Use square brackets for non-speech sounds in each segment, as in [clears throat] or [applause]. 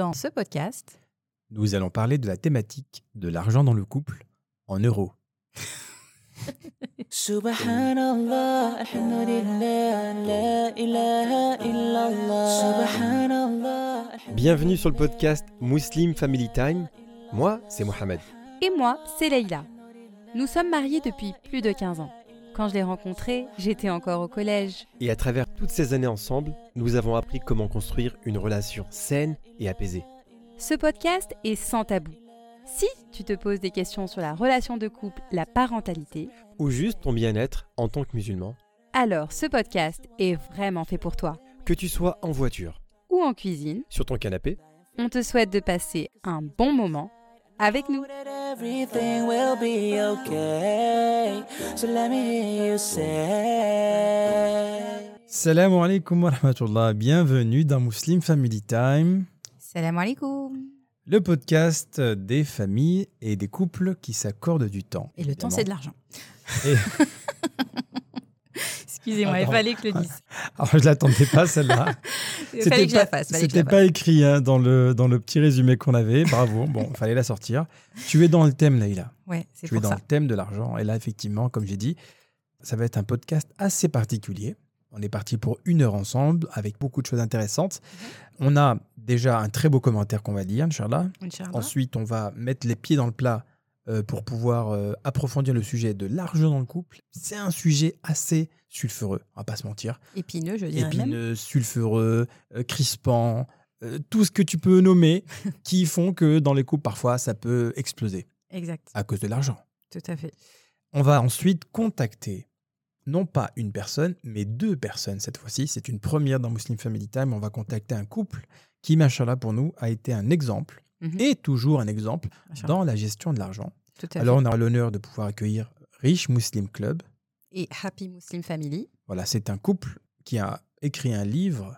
Dans ce podcast, nous allons parler de la thématique de l'argent dans le couple en euros. Subhanallah, [laughs] alhamdulillah, la ilaha illallah. Subhanallah. Bienvenue sur le podcast Muslim Family Time. Moi, c'est Mohamed. et moi, c'est Leïla. Nous sommes mariés depuis plus de 15 ans. Quand je l'ai rencontré, j'étais encore au collège. Et à travers toutes ces années ensemble, nous avons appris comment construire une relation saine et apaisée. Ce podcast est sans tabou. Si tu te poses des questions sur la relation de couple, la parentalité, Ou juste ton bien-être en tant que musulman. alors ce podcast est vraiment fait pour toi. Que tu sois en voiture, Ou en cuisine, sur ton canapé, on te souhaite de passer un bon moment avec nous. That everything will be okay. So let me hear you say. Salam alaikum wa rahmatullah. Bienvenue dans Muslim Family Time, Salam alaikum. le podcast des familles et des couples qui s'accordent du temps. Et le temps, c'est de l'argent. Et- [laughs] Excusez-moi, il fallait que je le dise. Alors, je l'attendais pas celle-là. [laughs] Il fallait que je la pas, fasse. fallait que je c'était pas écrit hein, dans, le, dans le petit résumé qu'on avait. Bravo. Bon, il [laughs] fallait la sortir. Tu es dans le thème, Leïla. Ouais, c'est Tu es dans ça. le thème de l'argent. Et là, effectivement, comme j'ai dit, ça va être un podcast assez particulier. On est parti pour une heure ensemble avec beaucoup de choses intéressantes. Mhm. On a déjà un très beau commentaire qu'on va lire, Inch'Allah. Inch'Allah. Ensuite, on va mettre les pieds dans le plat pour pouvoir euh, approfondir le sujet de l'argent dans le couple. C'est un sujet assez sulfureux, on va pas se mentir. Épineux, je dirais même. Épineux, sulfureux, euh, crispant, euh, tout ce que tu peux nommer [laughs] qui font que dans les couples, parfois, ça peut exploser Exact, à cause de l'argent. tout à fait. On va ensuite contacter non pas une personne, mais deux personnes cette fois-ci. C'est une première dans Muslim Family Time. On va contacter un couple qui, machallah, pour nous, a été un exemple Mhm. et toujours un exemple dans la gestion de l'argent. Tout Alors, fait. on aura l'honneur de pouvoir accueillir Rich Muslim Club. Et Happy Muslim Family. Voilà, c'est un couple qui a écrit un livre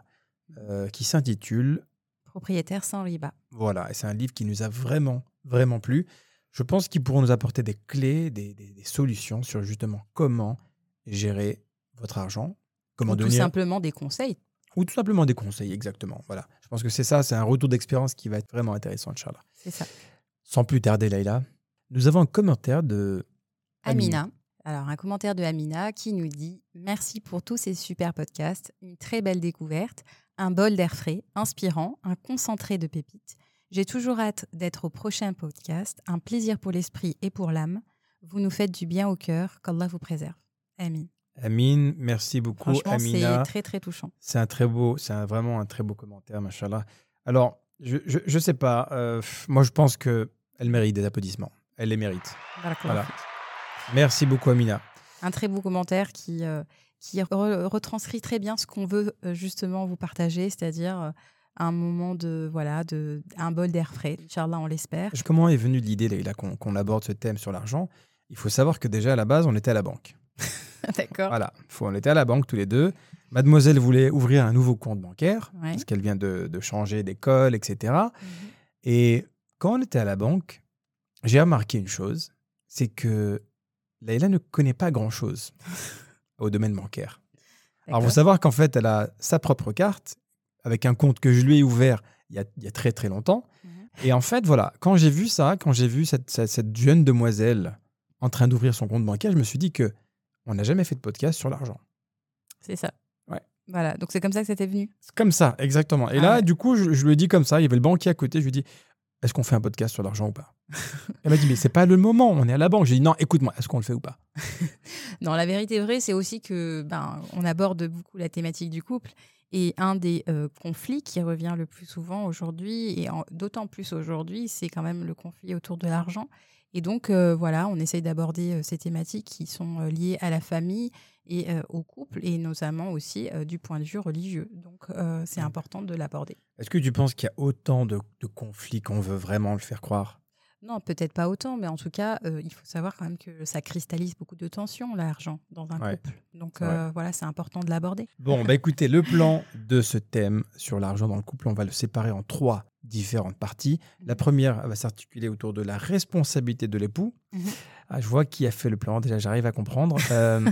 euh, qui s'intitule Propriétaire sans riba. Voilà, et c'est un livre qui nous a vraiment, vraiment plu. Je pense qu'ils pourront nous apporter des clés, des, des- des solutions sur justement comment gérer votre argent, comment Ou tout devenir, simplement des conseils. Ou tout simplement des conseils, exactement. Voilà, je pense que c'est ça, c'est un retour d'expérience qui va être vraiment intéressant, Inch'Allah. C'est ça. Sans plus tarder, Laïla, nous avons un commentaire de Amina. Alors, un commentaire de Amina qui nous dit Merci pour tous ces super podcasts, une très belle découverte, un bol d'air frais, inspirant, un concentré de pépites. J'ai toujours hâte d'être au prochain podcast, un plaisir pour l'esprit et pour l'âme. Vous nous faites du bien au cœur, qu'Allah vous préserve. Amin. Amine. Merci beaucoup, Amina. c'est très très touchant. C'est un très beau, c'est vraiment un très beau commentaire, machallah. Alors, je, je, je sais pas, euh, moi je pense que elle mérite des applaudissements. Elle les mérite. Voilà. Merci beaucoup, Amina. un très beau commentaire qui, euh, qui re- retranscrit très bien ce qu'on veut euh, justement vous partager, c'est-à-dire un moment de voilà de un bol d'air frais. Inch'Allah, on l'espère. Comment est venue l'idée qu'on qu'on aborde ce thème sur l'argent Il faut savoir que déjà à la base, on était à la banque. [laughs] D'accord. Voilà, faut, on était à la banque tous les deux. Mademoiselle voulait ouvrir un nouveau compte bancaire Ouais. parce qu'elle vient de, de changer d'école, etc. Mhm. Et quand on était à la banque, j'ai remarqué une chose, c'est que Leïla ne connaît pas grand-chose [laughs] au domaine bancaire. Alors, il faut savoir qu'en fait, elle a sa propre carte avec un compte que je lui ai ouvert il y a, il y a très très longtemps. Mhm. Et en fait, voilà, quand j'ai vu ça, quand j'ai vu cette, cette- cette jeune demoiselle en train d'ouvrir son compte bancaire, je me suis dit que on n'a jamais fait de podcast sur l'argent. C'est ça. Ouais. Voilà. Donc c'est comme ça que c'était venu. C'est comme ça, exactement. Et Ah là, ouais. du coup, je, je lui ai dit comme ça, il y avait le banquier à côté, je lui ai dit, est-ce qu'on fait un podcast sur l'argent ou pas? [laughs] Elle m'a dit, mais c'est pas le moment, on est à la banque. J'ai dit, non, écoute-moi, est-ce qu'on le fait ou pas? [laughs] Non, la vérité vraie, c'est aussi que ben on aborde beaucoup la thématique du couple. Et un des euh, conflits qui revient le plus souvent aujourd'hui, et d'autant plus aujourd'hui, c'est quand même le conflit autour de l'argent. Et donc, euh, voilà, on essaye d'aborder euh, ces thématiques qui sont euh, liées à la famille et au couple, et notamment aussi du point de vue religieux. Donc, c'est important de l'aborder. Est-ce que tu penses qu'il y a autant de, de conflits qu'on veut vraiment le faire croire? Non, peut-être pas autant, mais en tout cas, euh, il faut savoir quand même que ça cristallise beaucoup de tensions, l'argent, dans un Ouais. couple. Donc, euh, voilà, c'est important de l'aborder. Bon, bah [laughs] écoutez, le plan de ce thème sur l'argent dans le couple, on va le séparer en trois différentes parties. La première va s'articuler autour de la responsabilité de l'époux. Mhm. Ah, je vois qui a fait le plan, déjà j'arrive à comprendre. [laughs] Euh,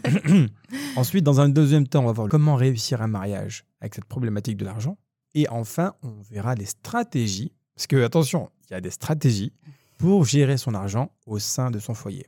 [clears throat] Ensuite, dans un deuxième temps, on va voir comment réussir un mariage avec cette problématique de l'argent. Et enfin, on verra les stratégies Parce que, attention, il y a des stratégies pour gérer son argent au sein de son foyer.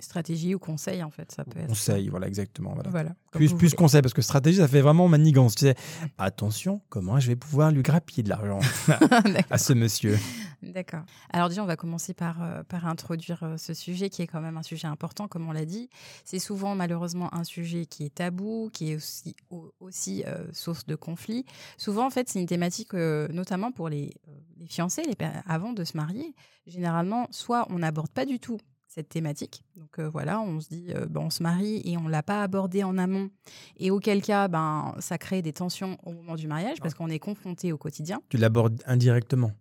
Stratégie ou conseil, en fait, ça peut être. Conseil, voilà, exactement. Voilà. Plus, conseil, parce que stratégie, ça fait vraiment manigance. Tu sais, attention, comment je vais pouvoir lui grappiller de l'argent [laughs] à ce monsieur D'accord. Alors déjà, on va commencer par, euh, par introduire euh, ce sujet qui est quand même un sujet important, comme on l'a dit. C'est souvent malheureusement un sujet qui est tabou, qui est aussi, au- aussi euh, source de conflits. Souvent, en fait, c'est une thématique, euh, notamment pour les, euh, les fiancés, les, avant de se marier. Généralement, soit on n'aborde pas du tout cette thématique. Donc euh, voilà, on se dit, euh, ben, on se marie et on l'a pas abordé en amont. Et auquel cas, ben, ça crée des tensions au moment du mariage parce qu'on est confronté au quotidien Tu l'abordes indirectement.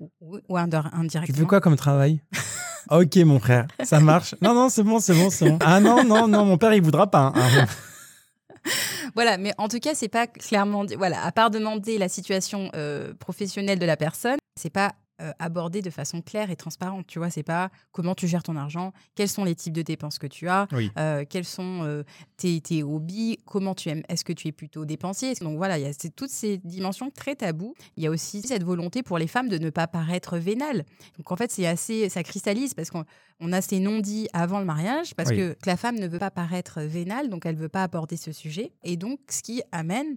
ou, inder- Tu indirectement. fais quoi comme travail? [laughs] Ok, mon frère, ça marche. Non, non, c'est bon, c'est bon, c'est bon. Ah non, non, non, mon père, il voudra pas. hein. [laughs] Voilà, mais en tout cas, c'est pas clairement. Voilà, à part demander la situation euh, professionnelle de la personne, c'est pas euh, abordé de façon claire et transparente. Tu vois, c'est pas comment tu gères ton argent, quels sont les types de dépenses que tu as, Oui. euh, quels sont euh, tes, tes hobbies, comment tu aimes, est-ce que tu es plutôt dépensier? Donc voilà, il y a toutes ces dimensions très taboues. Il y a aussi cette volonté pour les femmes de ne pas paraître vénales. Donc en fait, c'est assez, ça cristallise parce qu'on on a ces non-dits avant le mariage parce Oui. que, que la femme ne veut pas paraître vénale, donc elle veut pas aborder ce sujet. Et donc, ce qui amène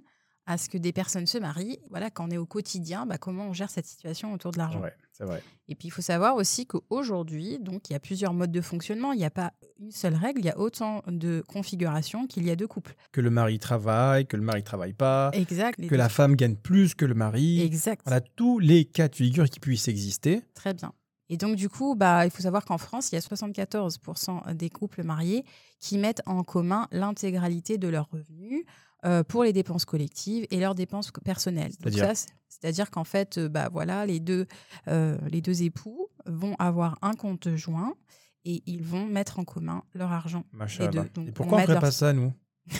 à ce que des personnes se marient. Voilà, quand on est au quotidien, bah, comment on gère cette situation autour de l'argent. Ouais, c'est vrai. Et puis, il faut savoir aussi qu'aujourd'hui, donc, il y a plusieurs modes de fonctionnement. Il n'y a pas une seule règle, il y a autant de configurations qu'il y a de couples. Que le mari travaille, que le mari travaille pas, Exact. que la femme gagne plus que le mari. Exact. Voilà tous les cas de figure qui puissent exister. Très bien. Et donc, du coup, bah, il faut savoir qu'en France, il y a 74% des couples mariés qui mettent en commun l'intégralité de leurs revenus euh, pour les dépenses collectives et leurs dépenses personnelles. C'est-à-dire qu'en fait, euh, bah, voilà, les, deux, euh, les deux époux vont avoir un compte joint et ils vont mettre en commun leur argent. Deux. Donc, Et pourquoi on met ferait leur- pas ça, nous? [laughs]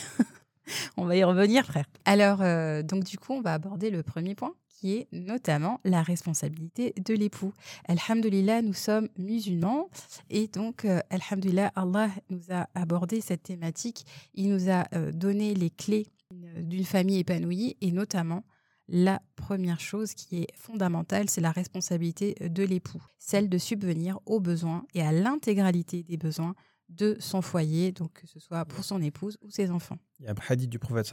On va y revenir, frère. Alors, euh, donc du coup, on va aborder le premier point, qui est notamment la responsabilité de l'époux. Alhamdulillah, nous sommes musulmans, et donc, euh, Alhamdulillah, Allah nous a abordé cette thématique. Il nous a euh, donné les clés d'une- famille épanouie, et notamment la première chose qui est fondamentale, c'est la responsabilité de l'époux, celle de subvenir aux besoins et à l'intégralité des besoins de son foyer, donc que ce soit pour son épouse ou ses enfants. Il y a un hadith du prophète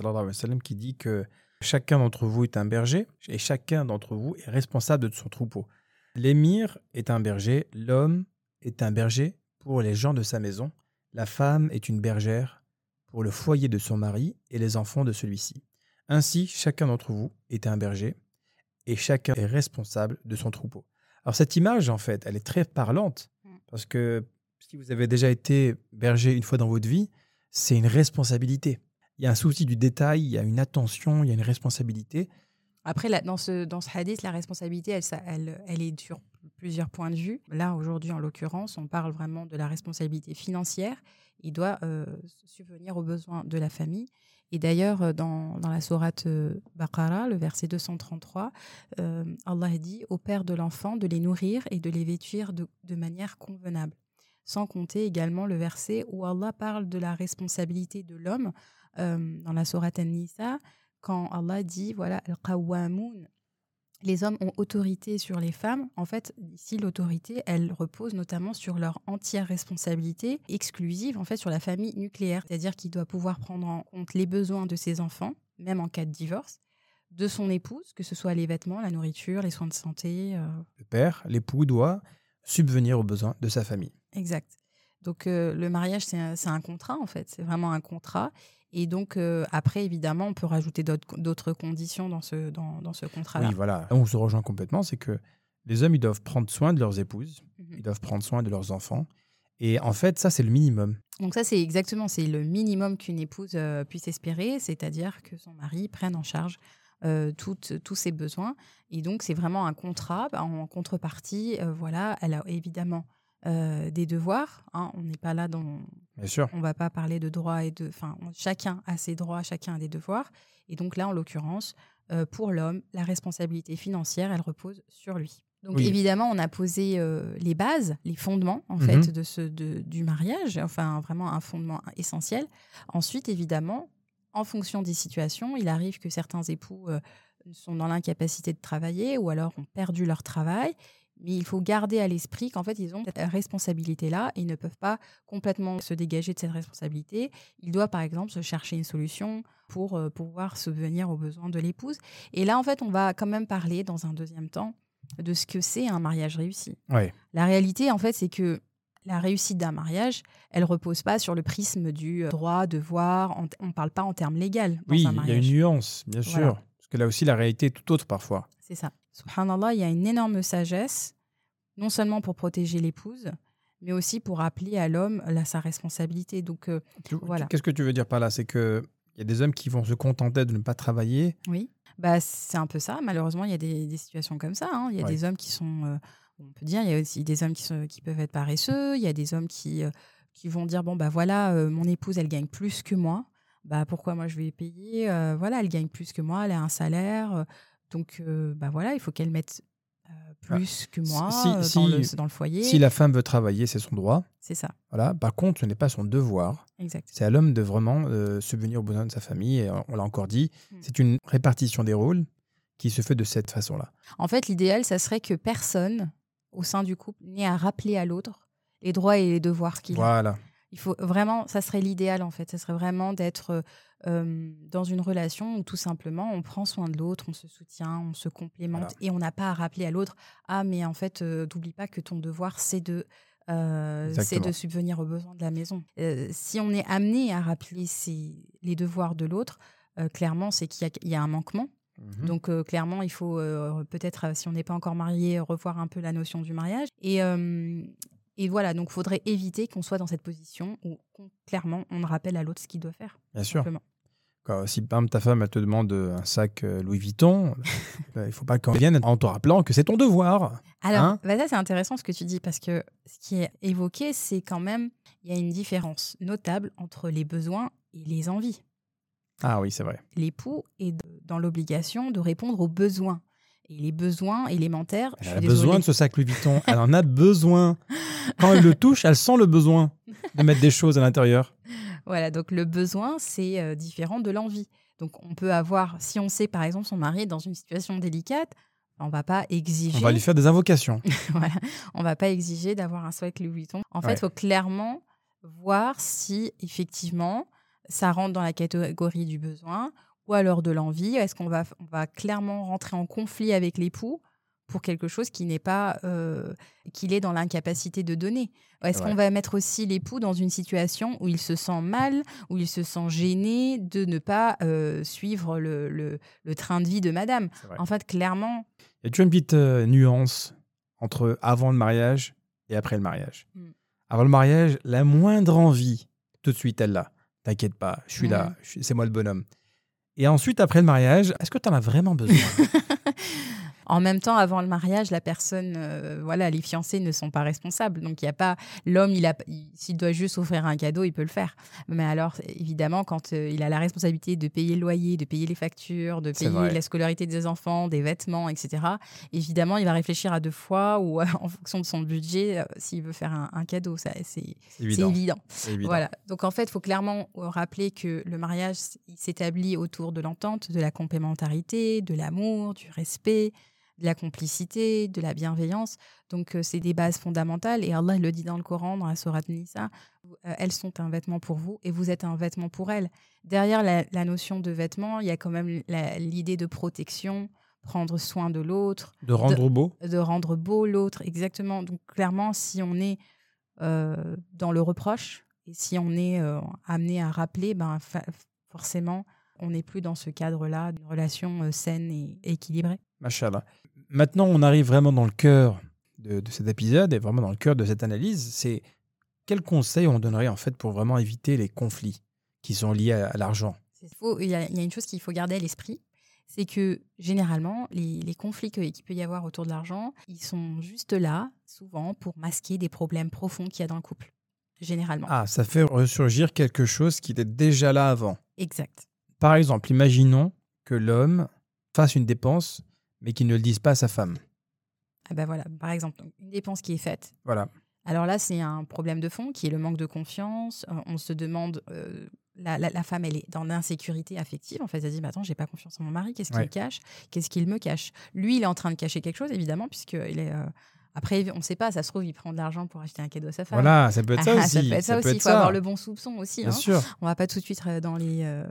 qui dit que chacun d'entre vous est un berger et chacun d'entre vous est responsable de son troupeau. L'émir est un berger, l'homme est un berger pour les gens de sa maison, la femme est une bergère pour le foyer de son mari et les enfants de celui-ci. Ainsi, chacun d'entre vous est un berger et chacun est responsable de son troupeau. Alors cette image, en fait, elle est très parlante Mm. parce que si vous avez déjà été berger une fois dans votre vie, c'est une responsabilité. Il y a un souci du détail, il y a une attention, il y a une responsabilité. Après, dans, ce, dans ce hadith, la responsabilité, elle, elle, elle est sur plusieurs points de vue. Là, aujourd'hui, en l'occurrence, on parle vraiment de la responsabilité financière. Il doit euh, subvenir aux besoins de la famille. Et d'ailleurs, euh, dans, dans la sourate euh, Baqara, le verset 233, euh, Allah dit au père de l'enfant de les nourrir et de les vêtir de, de manière convenable. Sans compter également le verset où Allah parle de la responsabilité de l'homme euh, dans la sourate An-Nisa, quand Allah dit, voilà, Al-Qawwamoun, les hommes ont autorité sur les femmes. En fait, ici, l'autorité, elle repose notamment sur leur entière responsabilité exclusive, en fait, sur la famille nucléaire. C'est-à-dire qu'il doit pouvoir prendre en compte les besoins de ses enfants, même en cas de divorce, de son épouse, que ce soit les vêtements, la nourriture, les soins de santé. euh, Le père, l'époux doit subvenir aux besoins de sa famille. Exact. Donc euh, le mariage, c'est un, c'est un contrat en fait, c'est vraiment un contrat. Et donc euh, après, évidemment, on peut rajouter d'autres conditions dans ce, dans, dans ce contrat-là. Oui, voilà. On se rejoint complètement, c'est que les hommes, ils doivent prendre soin de leurs épouses, Mhm. ils doivent prendre soin de leurs enfants. Et en fait, ça, c'est le minimum. Donc ça, c'est exactement, c'est le minimum qu'une épouse euh, puisse espérer, c'est-à-dire que son mari prenne en charge euh, toutes- tous ses besoins. Et donc, c'est vraiment un contrat. Bah, En contrepartie, euh, voilà, elle a évidemment euh, des devoirs. hein. On n'est pas là dans, Bien sûr. on va pas parler de droits et de. Enfin, chacun a ses droits, chacun a des devoirs. Et donc là, en l'occurrence, euh, pour l'homme, la responsabilité financière, elle repose sur lui. Donc Oui. évidemment, on a posé euh, les bases, les fondements en Mhm. fait de ce de- du mariage, enfin vraiment un fondement essentiel. Ensuite, évidemment, en fonction des situations, il arrive que certains époux euh, sont dans l'incapacité de travailler ou alors ont perdu leur travail. Mais il faut garder à l'esprit qu'en fait, ils ont cette responsabilité-là. Ils ne peuvent pas complètement se dégager de cette responsabilité. Ils doivent, par exemple, se chercher une solution pour euh, pouvoir subvenir aux besoins de l'épouse. Et là, en fait, on va quand même parler, dans un deuxième temps, de ce que c'est un mariage réussi. La réalité, en fait, c'est que la réussite d'un mariage, elle repose pas sur le prisme du euh, droit, devoir. On ne parle pas en termes légaux Oui, il y a une nuance, bien sûr. Voilà. Parce que là aussi, la réalité est tout autre parfois. C'est ça. Subhanallah, il y a une énorme sagesse, non seulement pour protéger l'épouse, mais aussi pour rappeler à l'homme là, sa responsabilité. Donc, euh, Tu- Voilà. Qu'est-ce que tu veux dire par là? C'est que il y a des hommes qui vont se contenter de ne pas travailler. oui, bah, c'est un peu ça. Malheureusement, il y a des, des situations comme ça. hein. Il y a Ouais. des hommes qui sont, euh, on peut dire, il y a aussi des hommes qui, sont- qui peuvent être paresseux. Il y a des hommes qui, euh, qui vont dire, bon, bah voilà, mon épouse, elle gagne plus que moi. Bah, pourquoi moi je vais payer? Voilà, elle gagne plus que moi, elle a un salaire. Donc, euh, bah voilà, il faut qu'elle mette euh, plus que moi si- euh, si- dans, le, dans le foyer. Si la femme veut travailler, c'est son droit. C'est ça, Voilà. Par contre, ce n'est pas son devoir. exact. C'est à l'homme de vraiment euh, subvenir aux besoins de sa famille. Et on l'a encore dit, Mm. c'est une répartition des rôles qui se fait de cette façon-là. En fait, l'idéal, ça serait que personne au sein du couple n'ait à rappeler à l'autre les droits et les devoirs qu'il a. Voilà. Il faut vraiment, ça serait l'idéal en fait. Ça serait vraiment d'être euh, dans une relation où tout simplement on prend soin de l'autre, on se soutient, on se complémente Voilà. et on n'a pas à rappeler à l'autre ah mais en fait euh, n'oublie pas que ton devoir c'est de euh, c'est de subvenir aux besoins de la maison. Euh, si on est amené à rappeler les devoirs de l'autre, euh, clairement c'est qu'il y a- il y, a un manquement. Mhm. Donc euh, clairement, il faut euh, peut-être, euh, si on n'est pas encore marié, revoir un peu la notion du mariage. Et, euh, et voilà, donc il faudrait éviter qu'on soit dans cette position où qu'on- clairement on rappelle à l'autre ce qu'il doit faire. Bien sûr. simplement. Quand- si par exemple, ta femme elle te demande euh, un sac euh, Louis Vuitton, euh, [laughs] il ne faut pas qu'elle vienne en te rappelant que c'est ton devoir. Alors, Hein bah ça c'est intéressant ce que tu dis parce que ce qui est évoqué, c'est quand même, il y a une différence notable entre les besoins et les envies. Ah oui, c'est vrai. L'époux est dans l'obligation de répondre aux besoins. Et les besoins élémentaires, je Elle suis a désolée. besoin de ce sac Louis Vuitton. [laughs] Elle en a besoin. Quand elle le touche, elle sent le besoin de mettre des choses à l'intérieur. Voilà, donc le besoin, c'est euh, différent de l'envie. Donc on peut avoir, si on sait par exemple son mari est dans une situation délicate, on va pas exiger, On va lui faire des invocations. [laughs] voilà, on va pas exiger d'avoir un sweat Louis Vuitton. En fait, Ouais. il faut clairement voir si effectivement ça rentre dans la catégorie du besoin ou alors de l'envie? Est-ce qu'on va, on va clairement rentrer en conflit avec l'époux pour quelque chose qui n'est pas euh, qu'il est dans l'incapacité de donner? Est-ce qu'on va mettre aussi l'époux dans une situation où il se sent mal, où il se sent gêné de ne pas euh, suivre le, le- le train de vie de madame? En fait, clairement, Il y a toujours une petite euh, nuance entre avant le mariage et après le mariage. Mm. Avant le mariage, la moindre envie, tout de suite, elle l'a. T'inquiète pas, je suis là, c'est moi le bonhomme. Et ensuite, après le mariage, est-ce que tu en as vraiment besoin? [laughs] En même temps, avant le mariage, la personne, euh, voilà, les fiancés ne sont pas responsables. Donc, il y a pas l'homme, il a, s'il doit juste offrir un cadeau, il peut le faire. Mais alors, évidemment, quand euh, il a la responsabilité de payer le loyer, de payer les factures, de payer la scolarité des enfants, des vêtements, etc. Évidemment, il va réfléchir à deux fois ou [laughs] en fonction de son budget euh, s'il veut faire un, un cadeau. Ça, c'est évident. évident. Évident. Voilà. Donc en fait, il faut clairement rappeler que le mariage il s'établit autour de l'entente, de la complémentarité, de l'amour, du respect, de la complicité, de la bienveillance. Donc euh, c'est des bases fondamentales et Allah le dit dans le Coran, dans la sourate Nisa, euh, elles sont un vêtement pour vous et vous êtes un vêtement pour elles. Derrière la, la notion de vêtement, il y a quand même l'idée de protection, prendre soin de l'autre, De rendre beau de rendre beau l'autre, exactement. Donc clairement, si on est euh, dans le reproche et si on est euh, amené à rappeler, ben, forcément, on n'est plus dans ce cadre-là d'une relation euh, saine et équilibrée. Machallah. Maintenant, on arrive vraiment dans le cœur de, de cet épisode et vraiment dans le cœur de cette analyse. C'est quels conseils on donnerait en fait pour vraiment éviter les conflits qui sont liés à, à l'argent? Il y, y a une chose qu'il faut garder à l'esprit, c'est que généralement, les, les conflits qu'il peut y avoir autour de l'argent, ils sont juste là, souvent, pour masquer des problèmes profonds qu'il y a dans le couple. Généralement. Ah, ça fait ressurgir quelque chose qui était déjà là avant. Exact. Par exemple, imaginons que l'homme fasse une dépense, mais qu'il ne le dise pas à sa femme. Ah ben voilà, par exemple, une dépense qui est faite, Voilà. Alors là, c'est un problème de fond qui est le manque de confiance. Euh, on se demande, euh, la, la- la femme, elle est dans l'insécurité affective. En fait, elle se dit, mais attends, j'ai pas confiance en mon mari. Qu'est-ce qu'il Ouais. cache? Qu'est-ce qu'il me cache? Lui, il est en train de cacher quelque chose, évidemment, puisqu'il est. euh, Après, on ne sait pas, ça se trouve, il prend de l'argent pour acheter un cadeau à sa femme. Voilà, ça peut être ça [laughs] Ah, aussi. ça peut être ça aussi. Il faut avoir le bon soupçon aussi. Bien hein. sûr. On va pas tout de suite dans les, euh,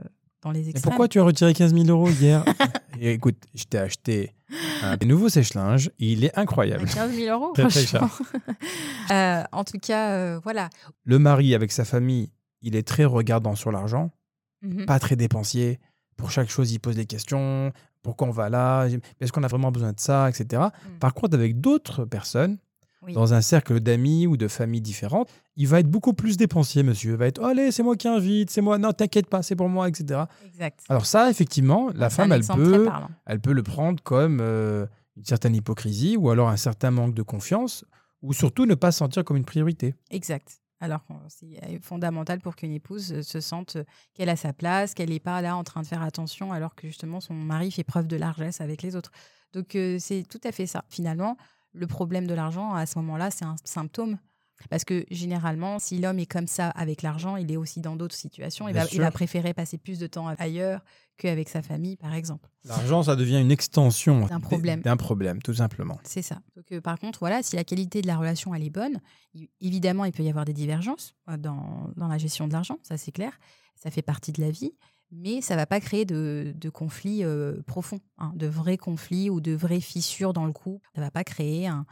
dans les pourquoi tu as retiré 15 000 euros hier [laughs] Et Écoute, je t'ai acheté un nouveau sèche-linge. Il est incroyable. 15 000 euros, Très, très franchement. [laughs] Euh, en tout cas, euh, voilà. Le mari, avec sa famille, il est très regardant sur l'argent, Mhm. pas très dépensier. Pour chaque chose, il pose des questions. Pourquoi on va là? Est-ce qu'on a vraiment besoin de ça? Etc. Mm. Par contre, avec d'autres personnes, Oui. dans un cercle d'amis ou de familles différentes, il va être beaucoup plus dépensier, monsieur. Il va être, allez, c'est moi qui invite, c'est moi, non, t'inquiète pas, c'est pour moi, etc. Exact. Alors ça, effectivement, la femme, elle peut, elle peut le prendre comme euh, une certaine hypocrisie ou alors un certain manque de confiance ou surtout ne pas se sentir comme une priorité. Exact. Alors que c'est euh, fondamental pour qu'une épouse euh, se sente euh, qu'elle a sa place, qu'elle n'est pas là en train de faire attention alors que justement son mari fait preuve de largesse avec les autres. Donc euh, c'est tout à fait ça. Finalement, le problème de l'argent à ce moment-là, c'est un symptôme. Parce que généralement, si l'homme est comme ça avec l'argent, il est aussi dans d'autres situations. Il va, il sûr. va préférer passer plus de temps ailleurs qu'avec sa famille, par exemple. L'argent, ça devient une extension D'un problème. D'un problème, tout simplement. C'est ça. Donc, euh, par contre, voilà, si la qualité de la relation elle est bonne, évidemment, il peut y avoir des divergences euh, dans, dans la gestion de l'argent, ça c'est clair. Ça fait partie de la vie, mais ça va pas créer de, conflits euh, profonds, hein, de vrais conflits ou de vraies fissures dans le couple. Ça va pas créer un,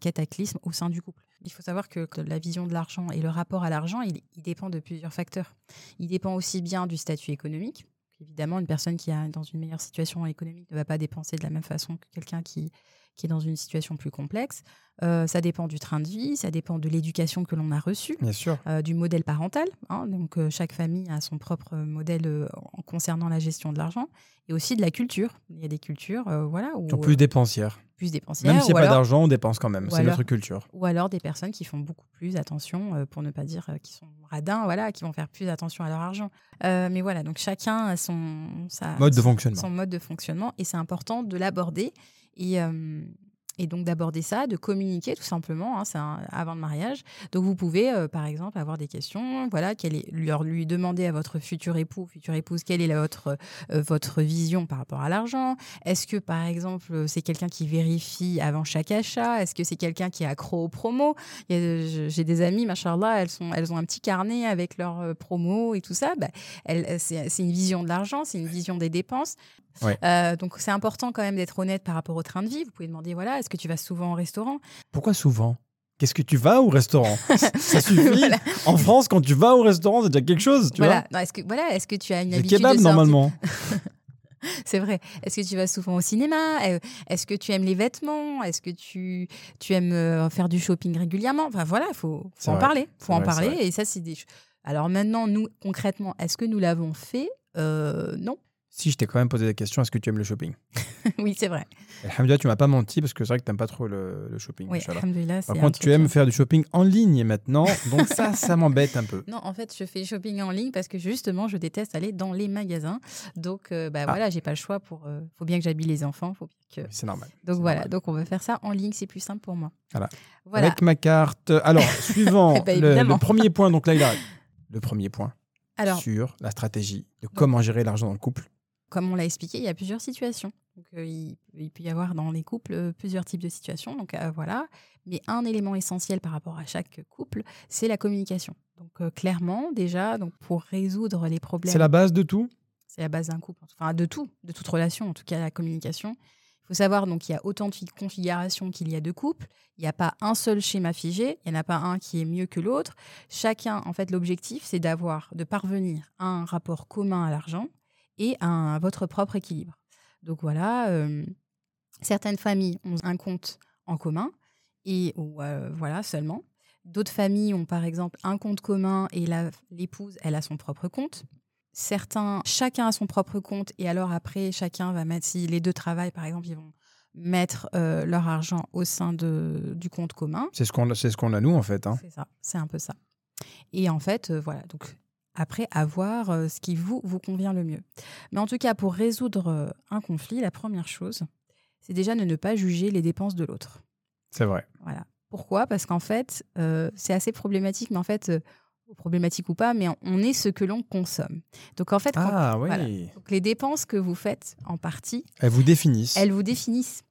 cataclysme au sein du couple. Il faut savoir que, la vision de l'argent et le rapport à l'argent, il dépend de plusieurs facteurs. Il dépend aussi bien du statut économique. Évidemment, une personne qui est dans une meilleure situation économique ne va pas dépenser de la même façon que quelqu'un qui, qui est dans une situation plus complexe. Euh, ça dépend du train de vie, ça dépend de l'éducation que l'on a reçue, Bien sûr. euh, du modèle parental. hein. donc, euh, chaque famille a son propre modèle en concernant la gestion de l'argent et aussi de la culture. Il y a des cultures, voilà, où sont plus dépensières. plus dépensières. Même s'il n'y a pas d'argent, on dépense quand même. C'est notre culture. ou alors des personnes qui font beaucoup plus attention, pour ne pas dire qui sont radins, voilà, qui vont faire plus attention à leur argent. Mais voilà, donc chacun a son, sa- Mode de fonctionnement. son mode de fonctionnement et c'est important de l'aborder et, donc d'aborder ça, de communiquer tout simplement, hein, c'est avant le mariage. Donc vous pouvez, par exemple, avoir des questions, voilà, quelle est, leur, lui demander à votre futur époux, future épouse, quelle est votre, votre vision par rapport à l'argent. Est-ce que, par exemple, c'est quelqu'un qui vérifie avant chaque achat? Est-ce que c'est quelqu'un qui est accro aux promos? J'ai des amies, machallah, elles, sont, elles ont un petit carnet avec leurs promos et tout ça. Bah, c'est une vision de l'argent, c'est une vision des dépenses. Ouais. Euh, donc c'est important quand même d'être honnête par rapport au train de vie. Vous pouvez demander, voilà, est-ce que tu vas souvent au restaurant? Pourquoi souvent? Qu'est-ce que tu vas au restaurant? [laughs] Ça suffit. Voilà. En France, quand tu vas au restaurant, c'est déjà quelque chose, tu voilà. Est-ce que, voilà, est-ce que tu as une habitude kebab de sortir normalement. [laughs] C'est vrai. Est-ce que tu vas souvent au cinéma? Euh, Est-ce que tu aimes les vêtements? Est-ce que tu, tu aimes euh, faire du shopping régulièrement? Enfin voilà, il faut, en vrai. parler. Faut en vrai, parler. Et ça, c'est des Alors maintenant, nous, concrètement, est-ce que nous l'avons fait? Euh, Non. Si, je t'ai quand même posé la question est-ce que tu aimes le shopping? [laughs] Oui, c'est vrai. Alhamdulillah, tu m'as pas menti parce que c'est vrai que tu n'aimes pas trop le, le shopping. Oui, Inch'Allah. alhamdoulilah, Par contre, tu aimes faire du shopping en ligne maintenant, donc ça, [laughs] ça m'embête un peu. Non, en fait, je fais shopping en ligne parce que justement, je déteste aller dans les magasins. Donc, euh, bah Ah. voilà, j'ai pas le choix pour. euh, faut bien que j'habille les enfants. Faut que... C'est normal. Donc voilà, normal. donc on va faire ça en ligne, c'est plus simple pour moi. Voilà. Voilà. Avec ma carte. Alors, [laughs] suivant le, évidemment. le premier point, donc là, il a le premier point Alors, sur la stratégie de comment gérer l'argent dans le couple. Comme on l'a expliqué, il y a plusieurs situations. Donc, euh, il, il peut y avoir dans les couples euh, plusieurs types de situations. Donc euh, voilà. Mais un élément essentiel par rapport à chaque couple, c'est la communication. Donc euh, clairement, déjà, donc pour résoudre les problèmes, C'est la base de tout? C'est la base d'un couple, enfin de tout, de toute relation, en tout cas la communication. Il faut savoir donc il y a autant de configurations qu'il y a de couples. Il n'y a pas un seul schéma figé. Il n'y en a pas un qui est mieux que l'autre. Chacun, en fait, l'objectif, c'est d'avoir, de parvenir à un rapport commun à l'argent et un- votre propre équilibre. Donc voilà, euh, certaines familles ont un compte en commun et ou euh, voilà seulement. D'autres familles ont par exemple un compte commun et l'épouse, elle a son propre compte. Certains, chacun a son propre compte et alors après, chacun va mettre, si les deux travaillent par exemple, ils vont mettre euh, leur argent au sein de, du compte commun. C'est ce qu'on a, ce qu'on a nous, en fait. hein. C'est ça, c'est un peu ça. Et en fait, euh, voilà, donc après, à voir euh, ce qui vous, vous convient le mieux. Mais en tout cas, pour résoudre euh, un conflit, la première chose, c'est déjà de ne pas juger les dépenses de l'autre. C'est vrai. Voilà. Pourquoi? Parce qu'en fait, euh, c'est assez problématique, mais en fait, euh, problématique ou pas, mais on- est ce que l'on consomme. Donc en fait, quand- Ah oui. voilà. donc, les dépenses que vous faites en partie, Elles vous définissent. elles vous définissent.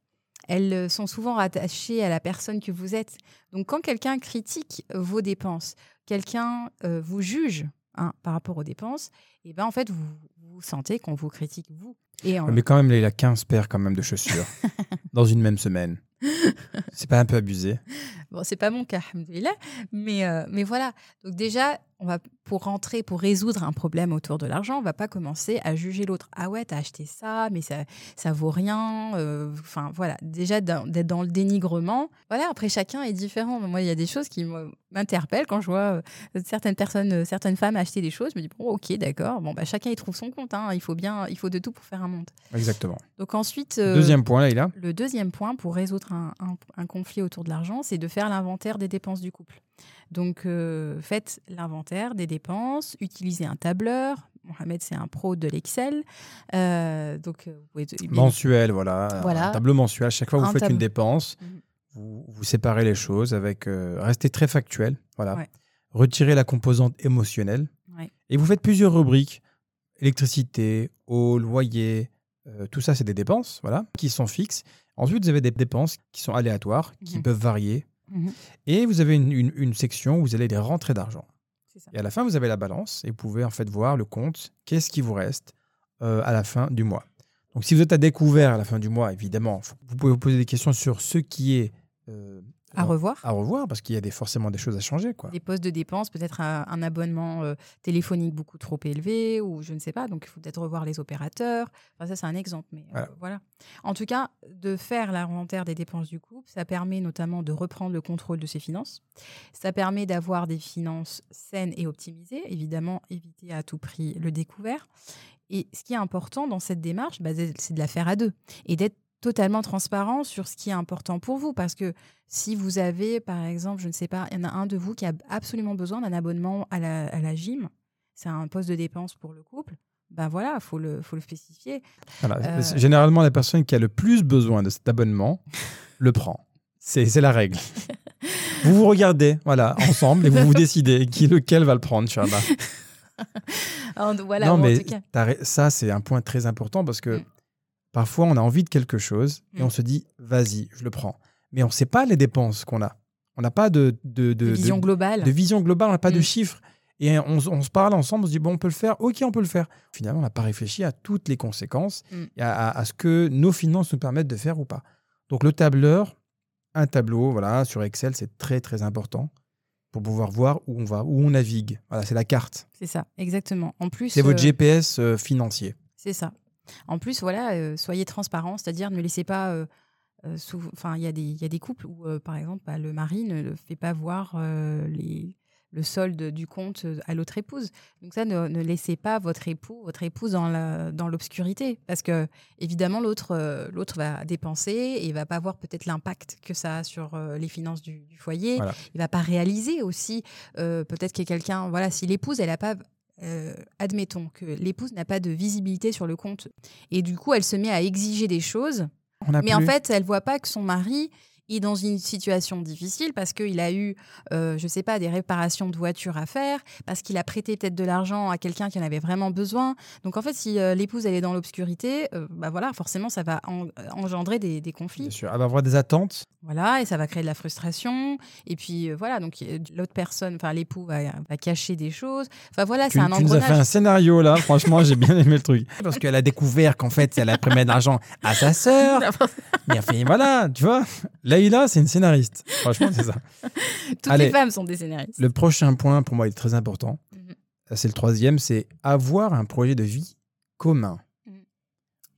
Elles sont souvent rattachées à la personne que vous êtes. Donc quand quelqu'un critique vos dépenses, quelqu'un euh, vous juge hein, par rapport aux dépenses, et ben en fait vous, vous sentez qu'on vous critique vous. Et en- Mais quand même, là, il a 15 paires quand même de chaussures [laughs] dans une même semaine. C'est pas un peu abusé? Bon, c'est pas mon cas, mais, euh, mais voilà. Donc déjà, on va, pour rentrer, pour résoudre un problème autour de l'argent, on va pas commencer à juger l'autre. Ah ouais, t'as acheté ça, mais ça, ça vaut rien. euh, Enfin voilà, déjà d'être dans le dénigrement. Voilà, après chacun est différent. Moi, il y a des choses qui m'interpellent quand je vois euh, certaines personnes, certaines femmes acheter des choses. Je me dis bon, ok, d'accord. Bon, bah chacun y trouve son compte. hein. Il faut bien, il faut de tout pour faire un monde. Exactement. Donc ensuite, euh, Deuxième point, là, il a. le deuxième point pour résoudre un, un- un conflit autour de l'argent, c'est de faire l'inventaire des dépenses du couple. Donc, euh, faites l'inventaire des dépenses, utilisez un tableur. Mohamed, c'est un pro de l'Excel. Euh, donc, euh, vous pouvez Mensuel, voilà. Voilà. Un tableau mensuel. Chaque fois que vous Un faites tableau. une dépense, Mhm. vous, vous séparez les choses avec. euh, restez très factuel. Voilà. Ouais. Retirez la composante émotionnelle. Ouais. Et vous faites plusieurs rubriques électricité, eau, loyer. tout ça, c'est des dépenses voilà, qui sont fixes. Ensuite, vous avez des dépenses qui sont aléatoires, qui Mhm. peuvent varier. Mhm. Et vous avez une, une- une section où vous allez les rentrées d'argent. Et à la fin, vous avez la balance et vous pouvez en fait voir le compte, qu'est-ce qui vous reste euh, à la fin du mois? Donc si vous êtes à découvert à la fin du mois, évidemment, vous pouvez vous poser des questions sur ce qui est euh, À revoir. à revoir, parce qu'il y a des, forcément des choses à changer. Quoi. Des postes de dépenses, peut-être un, un abonnement euh, téléphonique beaucoup trop élevé, ou je ne sais pas. Donc, il faut peut-être revoir les opérateurs. Enfin, ça, c'est un exemple. Mais euh, Voilà. En tout cas, de faire l'inventaire des dépenses du couple, ça permet notamment de reprendre le contrôle de ses finances. Ça permet d'avoir des finances saines et optimisées. Évidemment, éviter à tout prix le découvert. Et ce qui est important dans cette démarche, bah, c'est de la faire à deux et d'être totalement transparent sur ce qui est important pour vous. Parce que si vous avez, par exemple, je ne sais pas, il y en a un de vous qui a absolument besoin d'un abonnement à la, à la gym, c'est un poste de dépense pour le couple, ben voilà, il faut le, faut le spécifier. Voilà. Euh, Généralement, la personne qui a le plus besoin de cet abonnement le prend. C'est la règle. [laughs] vous vous regardez, voilà, ensemble, et vous vous décidez qui lequel va le prendre. Alors, [laughs] voilà, non, en mais tout cas. ça, c'est un point très important parce que Mm. Parfois, on a envie de quelque chose et Mm. on se dit, vas-y, je le prends. Mais on ne sait pas les dépenses qu'on a. On n'a pas de, de, de- de vision globale. de vision globale, on n'a pas de Mm. chiffres. Et on, se parle ensemble, on se dit, bon, on peut le faire, ok, on peut le faire. Finalement, on n'a pas réfléchi à toutes les conséquences Mm. et à, à- à ce que nos finances nous permettent de faire ou pas. Donc, le tableur, un tableau, voilà, sur Excel, c'est très, très important pour pouvoir voir où on va, où on navigue. Voilà, c'est la carte. C'est ça, exactement. En plus, C'est votre euh, GPS euh, financier. C'est ça. En plus, voilà, euh, soyez transparent, c'est-à-dire ne laissez pas. euh, euh, Enfin, il y, a des- il y a des couples où, par exemple, bah, le mari ne fait pas voir les, le solde du compte à l'autre épouse. Donc ça, ne, ne laissez pas votre époux, votre épouse dans la- dans l'obscurité, parce que évidemment l'autre euh, l'autre va dépenser et va pas voir peut-être l'impact que ça a sur euh, les finances du, du foyer. Voilà. Il va pas réaliser aussi euh, peut-être a quelqu'un. Voilà, si l'épouse elle a pas euh, admettons que l'épouse n'a pas de visibilité sur le compte. Et du coup elle se met à exiger des choses, mais en fait elle voit pas que son mari est dans une situation difficile parce qu'il a eu, euh, je sais pas, des réparations de voiture à faire, parce qu'il a prêté peut-être de l'argent à quelqu'un qui en avait vraiment besoin. Donc en fait, si euh, l'épouse elle est dans l'obscurité, euh, bah voilà, forcément ça va en- engendrer des, des conflits. Bien sûr, elle va avoir des attentes. Voilà, et ça va créer de la frustration. Et puis euh, voilà, donc l'autre personne, enfin l'époux va, va cacher des choses. Enfin voilà, c'est un tu nous as fait un engrenage. scénario là, franchement, j'ai bien aimé le truc. Parce qu'elle a découvert qu'en fait, elle a pris d'argent à sa sœur. [laughs] Mais enfin, voilà, tu vois. Laïla, c'est une scénariste. Franchement, c'est ça. [laughs] Toutes Allez. les femmes sont des scénaristes. Le prochain point, pour moi, il est très important. Mhm. C'est le troisième, c'est avoir un projet de vie commun. Mhm.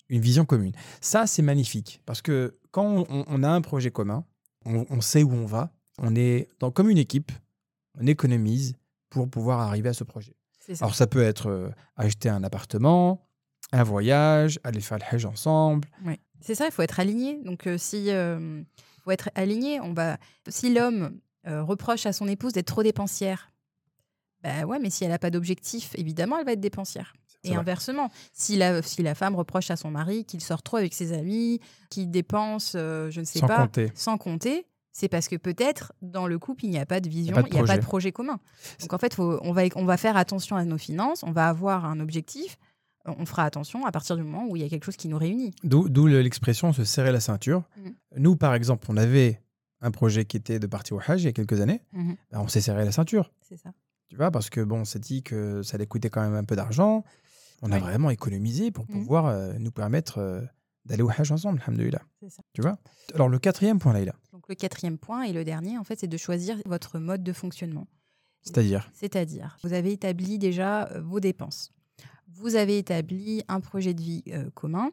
Une vision commune. Ça, c'est magnifique. Parce que quand on, on a un projet commun, on, on sait où on va, on est dans, comme une équipe, on économise pour pouvoir arriver à ce projet. Ça. Alors ça peut être euh, acheter un appartement, un voyage, aller faire le hajj ensemble. Ouais. C'est ça, il faut être aligné. Donc, euh, si euh, faut être aligné, on va. Si l'homme euh, reproche à son épouse d'être trop dépensière, bah ouais, mais si elle n'a pas d'objectif, évidemment, elle va être dépensière. Et vrai. inversement, si la, si la femme reproche à son mari qu'il sort trop avec ses amis, qu'il dépense, euh, je ne sais Sans pas, compter. sans compter, c'est parce que peut-être dans le couple, il n'y a pas de vision, il n'y a pas de projet commun. Donc en fait, faut- on, va, on va faire attention à nos finances, on va avoir un objectif, on fera attention à partir du moment où il y a quelque chose qui nous réunit. D'où d'où le- l'expression se serrer la ceinture. Mhm. Nous, par exemple, on avait un projet qui était de partir au Hajj il y a quelques années. Mhm. Ben, on s'est serré la ceinture. C'est ça. Tu vois, parce que bon, on s'est dit que ça allait coûter quand même un peu d'argent. On a vraiment économisé pour Mhm. pouvoir euh, nous permettre euh, d'aller au Hajj ensemble, alhamdoulilah. C'est ça. Tu vois? Alors, le quatrième point, Laïla, Donc le quatrième point et le dernier, en fait, c'est de choisir votre mode de fonctionnement. c'est-à-dire? C'est-à-dire, vous avez établi déjà euh, vos dépenses. Vous avez établi un projet de vie euh, commun.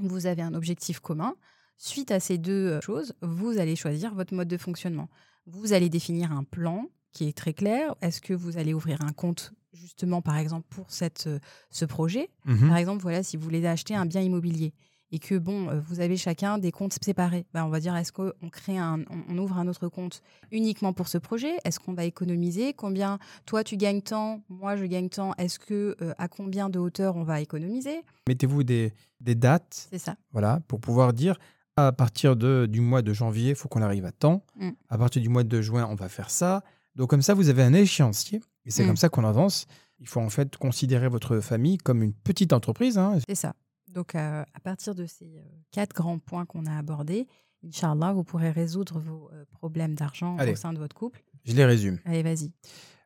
Vous avez un objectif commun. Suite à ces deux euh, choses, vous allez choisir votre mode de fonctionnement. Vous allez définir un plan qui est très clair. Est-ce que vous allez ouvrir un compte justement, par exemple, pour cette, euh, ce projet? Mhm. Par exemple, voilà, si vous voulez acheter un bien immobilier et que bon, euh, vous avez chacun des comptes séparés, ben, on va dire est-ce qu'on crée un, on, on ouvre un autre compte uniquement pour ce projet? Est-ce qu'on va économiser? Combien toi tu gagnes tant, moi je gagne tant Est-ce que euh, à combien de hauteur on va économiser? Mettez-vous des, des dates C'est ça. voilà, pour pouvoir dire à partir de, du mois de janvier, il faut qu'on arrive à temps. Mm. À partir du mois de juin, on va faire ça. Donc comme ça, vous avez un échéancier et c'est Mm. comme ça qu'on avance. Il faut en fait considérer votre famille comme une petite entreprise. hein. C'est ça. Donc, euh, à partir de ces euh, quatre grands points qu'on a abordés, Inch'Allah, vous pourrez résoudre vos euh, problèmes d'argent au sein de votre couple. Je les résume. Allez, vas-y.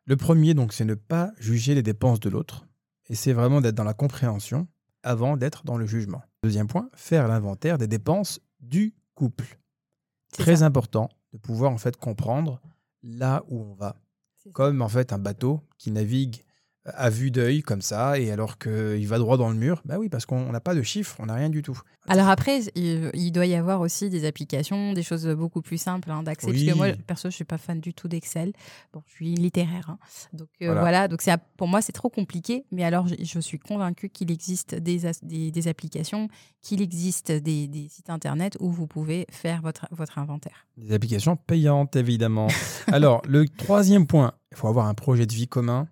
Le premier, donc, c'est ne pas juger les dépenses de l'autre. Et c'est vraiment d'être dans la compréhension avant d'être dans le jugement. Deuxième point, faire l'inventaire des dépenses du couple. Très ça. important de pouvoir en fait comprendre là où on va. Comme en fait un bateau qui navigue à vue d'œil comme ça et alors qu'il va droit dans le mur, bah oui, parce qu'on n'a pas de chiffres, on n'a rien du tout. Alors après, il, il doit y avoir aussi des applications, des choses beaucoup plus simples hein, d'accès. Parce Oui. que moi, perso, je suis pas fan du tout d'Excel. Bon, je suis littéraire. hein. Donc euh, Voilà. voilà. Donc c'est pour moi, c'est trop compliqué. Mais alors, je, je suis convaincue qu'il existe des, as- des, des applications, qu'il existe des, des sites internet où vous pouvez faire votre, votre inventaire. Des applications payantes, évidemment. Alors, le troisième point, il faut avoir un projet de vie commun.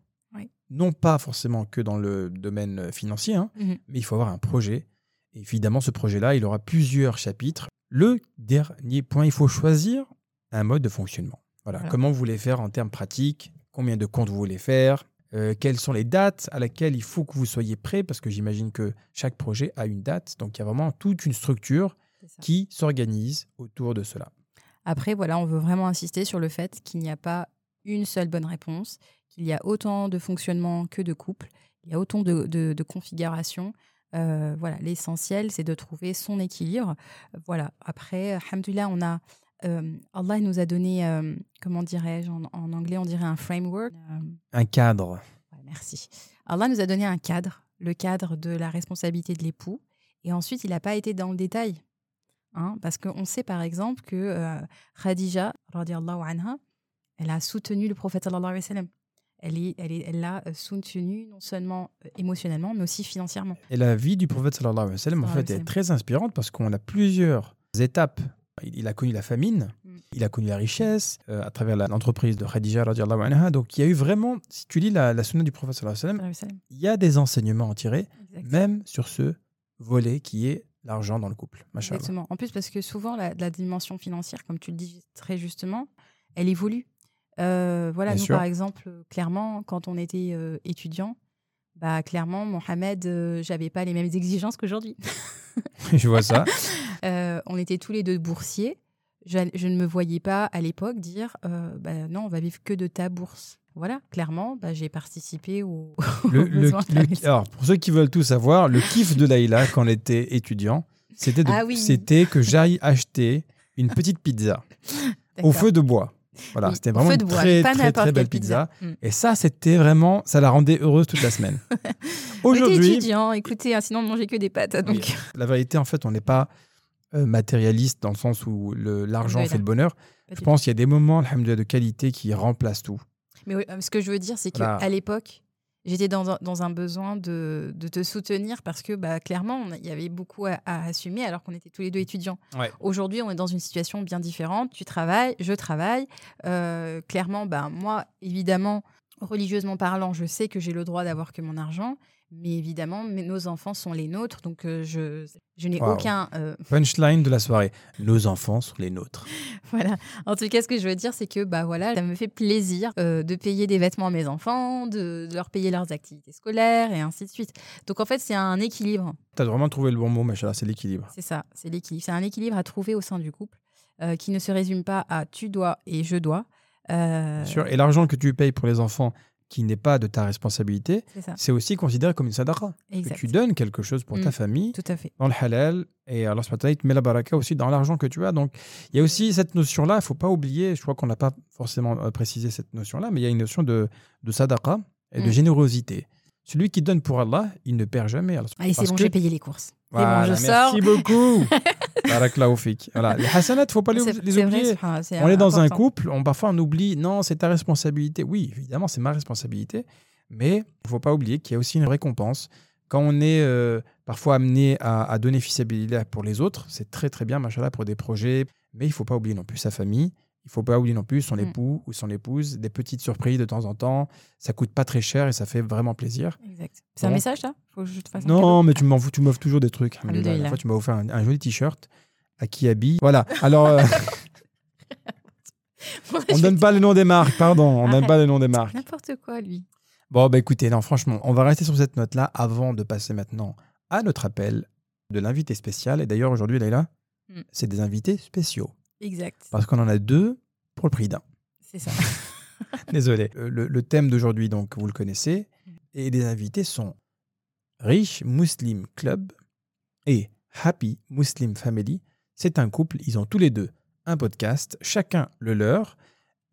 Non pas forcément que dans le domaine financier, hein, Mhm. mais il faut avoir un projet. Et évidemment, ce projet-là, il aura plusieurs chapitres. Le dernier point, il faut choisir un mode de fonctionnement. Voilà. Voilà. Comment vous voulez faire en termes pratiques? Combien de comptes vous voulez faire? Euh, Quelles sont les dates à laquelle il faut que vous soyez prêt Parce que j'imagine que chaque projet a une date. Donc, il y a vraiment toute une structure qui s'organise autour de cela. Après, voilà, on veut vraiment insister sur le fait qu'il n'y a pas une seule bonne réponse, qu'il y a autant de fonctionnement que de couple, il y a autant de, de, de configurations. Euh, voilà, l'essentiel, c'est de trouver son équilibre. Voilà. Après, alhamdoulilah, on a euh, Allah nous a donné, euh, comment dirais-je, en, en anglais, on dirait un framework. Un cadre. Ouais, merci. Allah nous a donné un cadre, le cadre de la responsabilité de l'époux. Et ensuite, il n'a pas été dans le détail. Hein, parce qu'on sait par exemple que Khadija, radiallahu anha, elle a soutenu le prophète sallallahu alayhi wa sallam. Elle est- elle est- elle l'a euh, soutenu non seulement euh, émotionnellement, mais aussi financièrement. Et la vie du prophète sallallahu alayhi wa sallam, en fait, est très inspirante parce qu'on a plusieurs étapes. Il, il a connu la famine, Mm. il a connu la richesse euh, à travers l'entreprise de Khadija radiallahu anha. Donc il y a eu vraiment, si tu lis la, la sunna du prophète sallallahu alayhi wa sallam, il y a des enseignements à en tirer, même sur ce volet qui est l'argent dans le couple. Machallah. Exactement. En plus, parce que souvent, la, la dimension financière, comme tu le dis très justement, elle évolue. Euh, voilà, Bien nous, sûr. par exemple, euh, clairement, quand on était euh, étudiant, bah, clairement, Mohamed, euh, j'avais pas les mêmes exigences qu'aujourd'hui. [laughs] Je vois ça. [laughs] On était tous les deux boursiers. Je, je ne me voyais pas à l'époque dire bah, non, on va vivre que de ta bourse. Voilà, clairement, bah, j'ai participé au. [laughs] Le- le- le- alors, pour ceux qui veulent tout savoir, le kiff de Laïla quand on était étudiant, c'était Ah oui. c'était que j'aille acheter une petite pizza au feu de bois. Voilà, Oui, c'était vraiment une bois, très, très, très belle pizza. Mm. Et ça, c'était vraiment, ça la rendait heureuse toute la semaine. [laughs] On était Aujourd'hui, écoutez, hein, sinon on mangeait que des pâtes. Donc... Oui. la vérité, en fait, on n'est pas euh, matérialiste dans le sens où l'argent fait le bonheur. Pas Je pense qu'il y a des moments, de qualité qui remplacent tout. Mais oui, euh, ce que je veux dire, c'est Voilà. qu'à l'époque, j'étais dans un, dans un besoin de, de te soutenir parce que bah, clairement, il y avait beaucoup à, à assumer alors qu'on était tous les deux étudiants. Ouais. Aujourd'hui, on est dans une situation bien différente. Tu travailles, je travaille. Euh, clairement, bah, moi, évidemment, religieusement parlant, je sais que j'ai le droit d'avoir que mon argent. Mais évidemment, mais nos enfants sont les nôtres, donc euh, je, je n'ai aucun. euh, Punchline de la soirée. Nos enfants sont les nôtres. [laughs] voilà. En tout cas, ce que je veux dire, c'est que bah voilà, ça me fait plaisir euh, de payer des vêtements à mes enfants, de, de leur payer leurs activités scolaires et ainsi de suite. Donc en fait, c'est un équilibre. Tu as vraiment trouvé le bon mot, machallah, c'est l'équilibre. C'est ça, c'est l'équilibre. C'est un équilibre à trouver au sein du couple qui ne se résume pas à tu dois et je dois. Bien sûr. Et l'argent que tu payes pour les enfants qui n'est pas de ta responsabilité, c'est aussi considéré comme une sadaqa. Que tu donnes quelque chose pour ta Mm. famille Tout à fait. dans le halal et Allah te met la baraka aussi dans l'argent que tu as. Donc il y a aussi cette notion-là, il ne faut pas oublier, je crois qu'on n'a pas forcément euh, précisé cette notion-là, mais il y a une notion de, de sadaqa et de Mm. générosité. Celui qui donne pour Allah, il ne perd jamais. Allah- Allez, c'est bon, que- j'ai payé les courses. Voilà, bon, je merci sors. beaucoup. [laughs] Voilà. Les hasanat, il ne faut pas les, les vrai, oublier. on est dans un couple, on, parfois on oublie, non, c'est ta responsabilité. Oui, évidemment, c'est ma responsabilité, mais il ne faut pas oublier qu'il y a aussi une récompense. Quand on est euh, parfois amené à, à donner fils pour les autres, c'est très très bien, machallah, pour des projets, mais il ne faut pas oublier non plus sa famille. Il ne faut pas oublier non plus son Mm. époux ou son épouse, des petites surprises de temps en temps. Ça coûte pas très cher et ça fait vraiment plaisir. Exact. C'est un message, ça? Faut que je te fasse un Non, mais tu m'offres, tu m'offres toujours des trucs. La fois, tu m'as offert un, un joli t-shirt à qui habille. Voilà. Alors, euh, [laughs] on Je donne pas le nom des marques, pardon. On donne Arrête. pas le nom des marques. N'importe quoi, lui. Bon, bah écoutez, non, franchement, on va rester sur cette note-là avant de passer maintenant à notre appel de l'invité spécial. Et d'ailleurs, aujourd'hui, Leïla, Mm. c'est des invités spéciaux. Exact. Parce qu'on en a deux pour le prix d'un. C'est ça. [laughs] Désolé. Euh, Le, le thème d'aujourd'hui, donc, vous le connaissez. Et les invités sont Rich Muslim Club et Happy Muslim Family. C'est un couple, ils ont tous les deux un podcast, chacun le leur.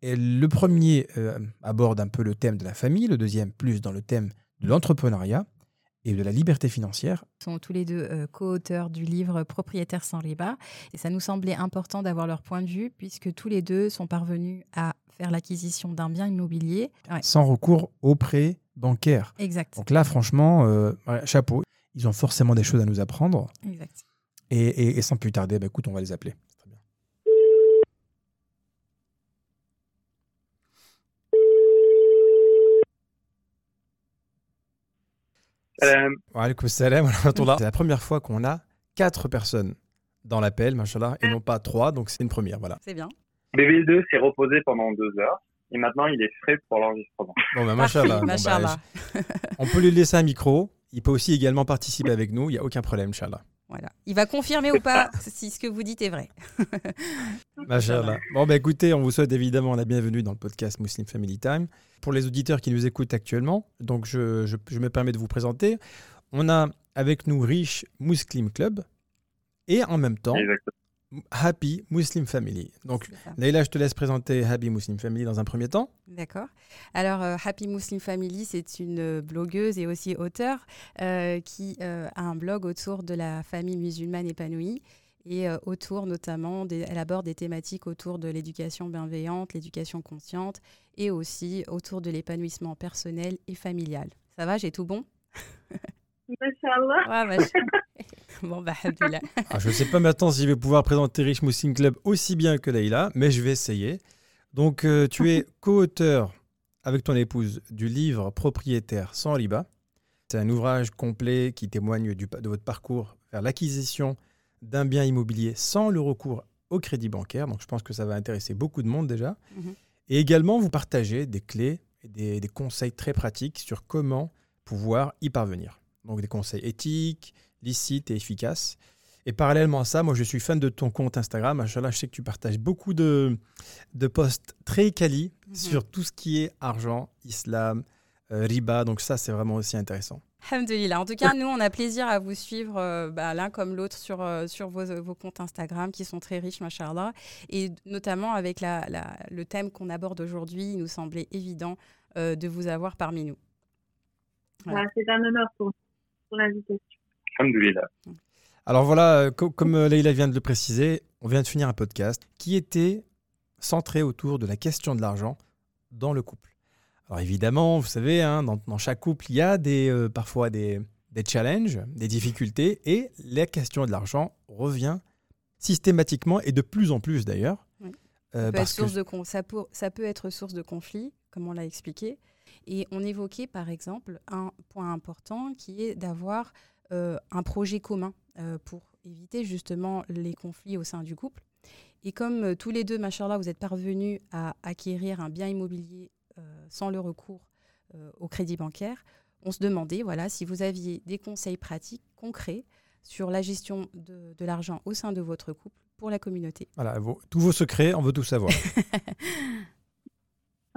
Et le premier euh, aborde un peu le thème de la famille, le deuxième plus dans le thème de l'entrepreneuriat et de la liberté financière. Ils sont tous les deux euh, co-auteurs du livre Propriétaire sans riba. Et ça nous semblait important d'avoir leur point de vue, puisque tous les deux sont parvenus à faire l'acquisition d'un bien immobilier. Ouais, sans recours au prêt bancaire. exact. Donc là, franchement, euh, chapeau. Ils ont forcément des choses à nous apprendre. exact. Et, et- et sans plus tarder, bah, écoute, on va les appeler. Wa alaykoum salam wa rahmatullah. C'est la première fois qu'on a quatre personnes dans l'appel, machallah, et non pas trois, donc c'est une première, voilà. C'est bien. BB2 s'est reposé pendant deux heures et maintenant il est frais pour l'enregistrement. Bon, bah, machallah. Bon, bah, on peut lui laisser un micro. Il peut aussi également participer avec nous. Il n'y a aucun problème, Inch'Allah. Voilà. Il va confirmer ou pas [laughs] si ce que vous dites est vrai. [laughs] Machallah. Bon, bah écoutez, on vous souhaite évidemment la bienvenue dans le podcast Muslim Family Time. Pour les auditeurs qui nous écoutent actuellement, donc je, je- je me permets de vous présenter. On a avec nous Rich Muslim Club et en même temps Exactement. Happy Muslim Family. Donc. Leïla, je te laisse présenter Happy Muslim Family dans un premier temps. D'accord. Alors, euh, Happy Muslim Family, c'est une blogueuse et aussi auteure euh, qui euh, a un blog autour de la famille musulmane épanouie et autour notamment, des, elle aborde des thématiques autour de l'éducation bienveillante, l'éducation consciente et aussi autour de l'épanouissement personnel et familial. Ça va, j'ai tout bon? [laughs] Inch'Allah. Ouais, [laughs] machin. [laughs] Bon, bah. Ah, je ne sais pas maintenant si je vais pouvoir présenter Rich Muslim Club aussi bien que Leïla, mais je vais essayer. Donc, euh, tu es [laughs] co-auteur avec ton épouse du livre Propriétaire sans riba. C'est un ouvrage complet qui témoigne du- de votre parcours vers l'acquisition d'un bien immobilier sans le recours au crédit bancaire. Donc, je pense que ça va intéresser beaucoup de monde déjà. Mhm. Et également, vous partagez des clés et des, des conseils très pratiques sur comment pouvoir y parvenir. Donc, des conseils éthiques, licites et efficaces. Et parallèlement à ça, moi, je suis fan de ton compte Instagram. Machallah, je sais que tu partages beaucoup de, de posts très quali Mhm. sur tout ce qui est argent, islam, euh, riba. Donc ça, c'est vraiment aussi intéressant. Alhamdulillah. En tout cas, nous, on a plaisir à vous suivre euh, bah, l'un comme l'autre sur, euh, sur vos, vos comptes Instagram qui sont très riches, machallah. Et notamment avec la, la- le thème qu'on aborde aujourd'hui, il nous semblait évident euh, de vous avoir parmi nous. Voilà. Ah, c'est un honneur pour, pour l'invitation. Alhamdoulilah. Alors voilà, euh, co- comme euh, Leïla vient de le préciser, on vient de finir un podcast qui était centré autour de la question de l'argent dans le couple. Alors évidemment, vous savez, hein, dans, dans chaque couple, il y a des, euh, parfois des, des challenges, des difficultés, et la question de l'argent revient systématiquement et de plus en plus d'ailleurs. Oui. Euh, Ça peut, être parce que- source de con- ça, peut, ça peut être source de conflit, comme on l'a expliqué. Et on évoquait par exemple un point important qui est d'avoir euh, un projet commun euh, pour éviter justement les conflits au sein du couple. Et comme euh, tous les deux, machallah, vous êtes parvenus à acquérir un bien immobilier sans le recours au crédit bancaire, on se demandait voilà, si vous aviez des conseils pratiques, concrets, sur la gestion de, de l'argent au sein de votre couple pour la communauté. Voilà, vos- tous vos secrets, on veut tout savoir. [laughs]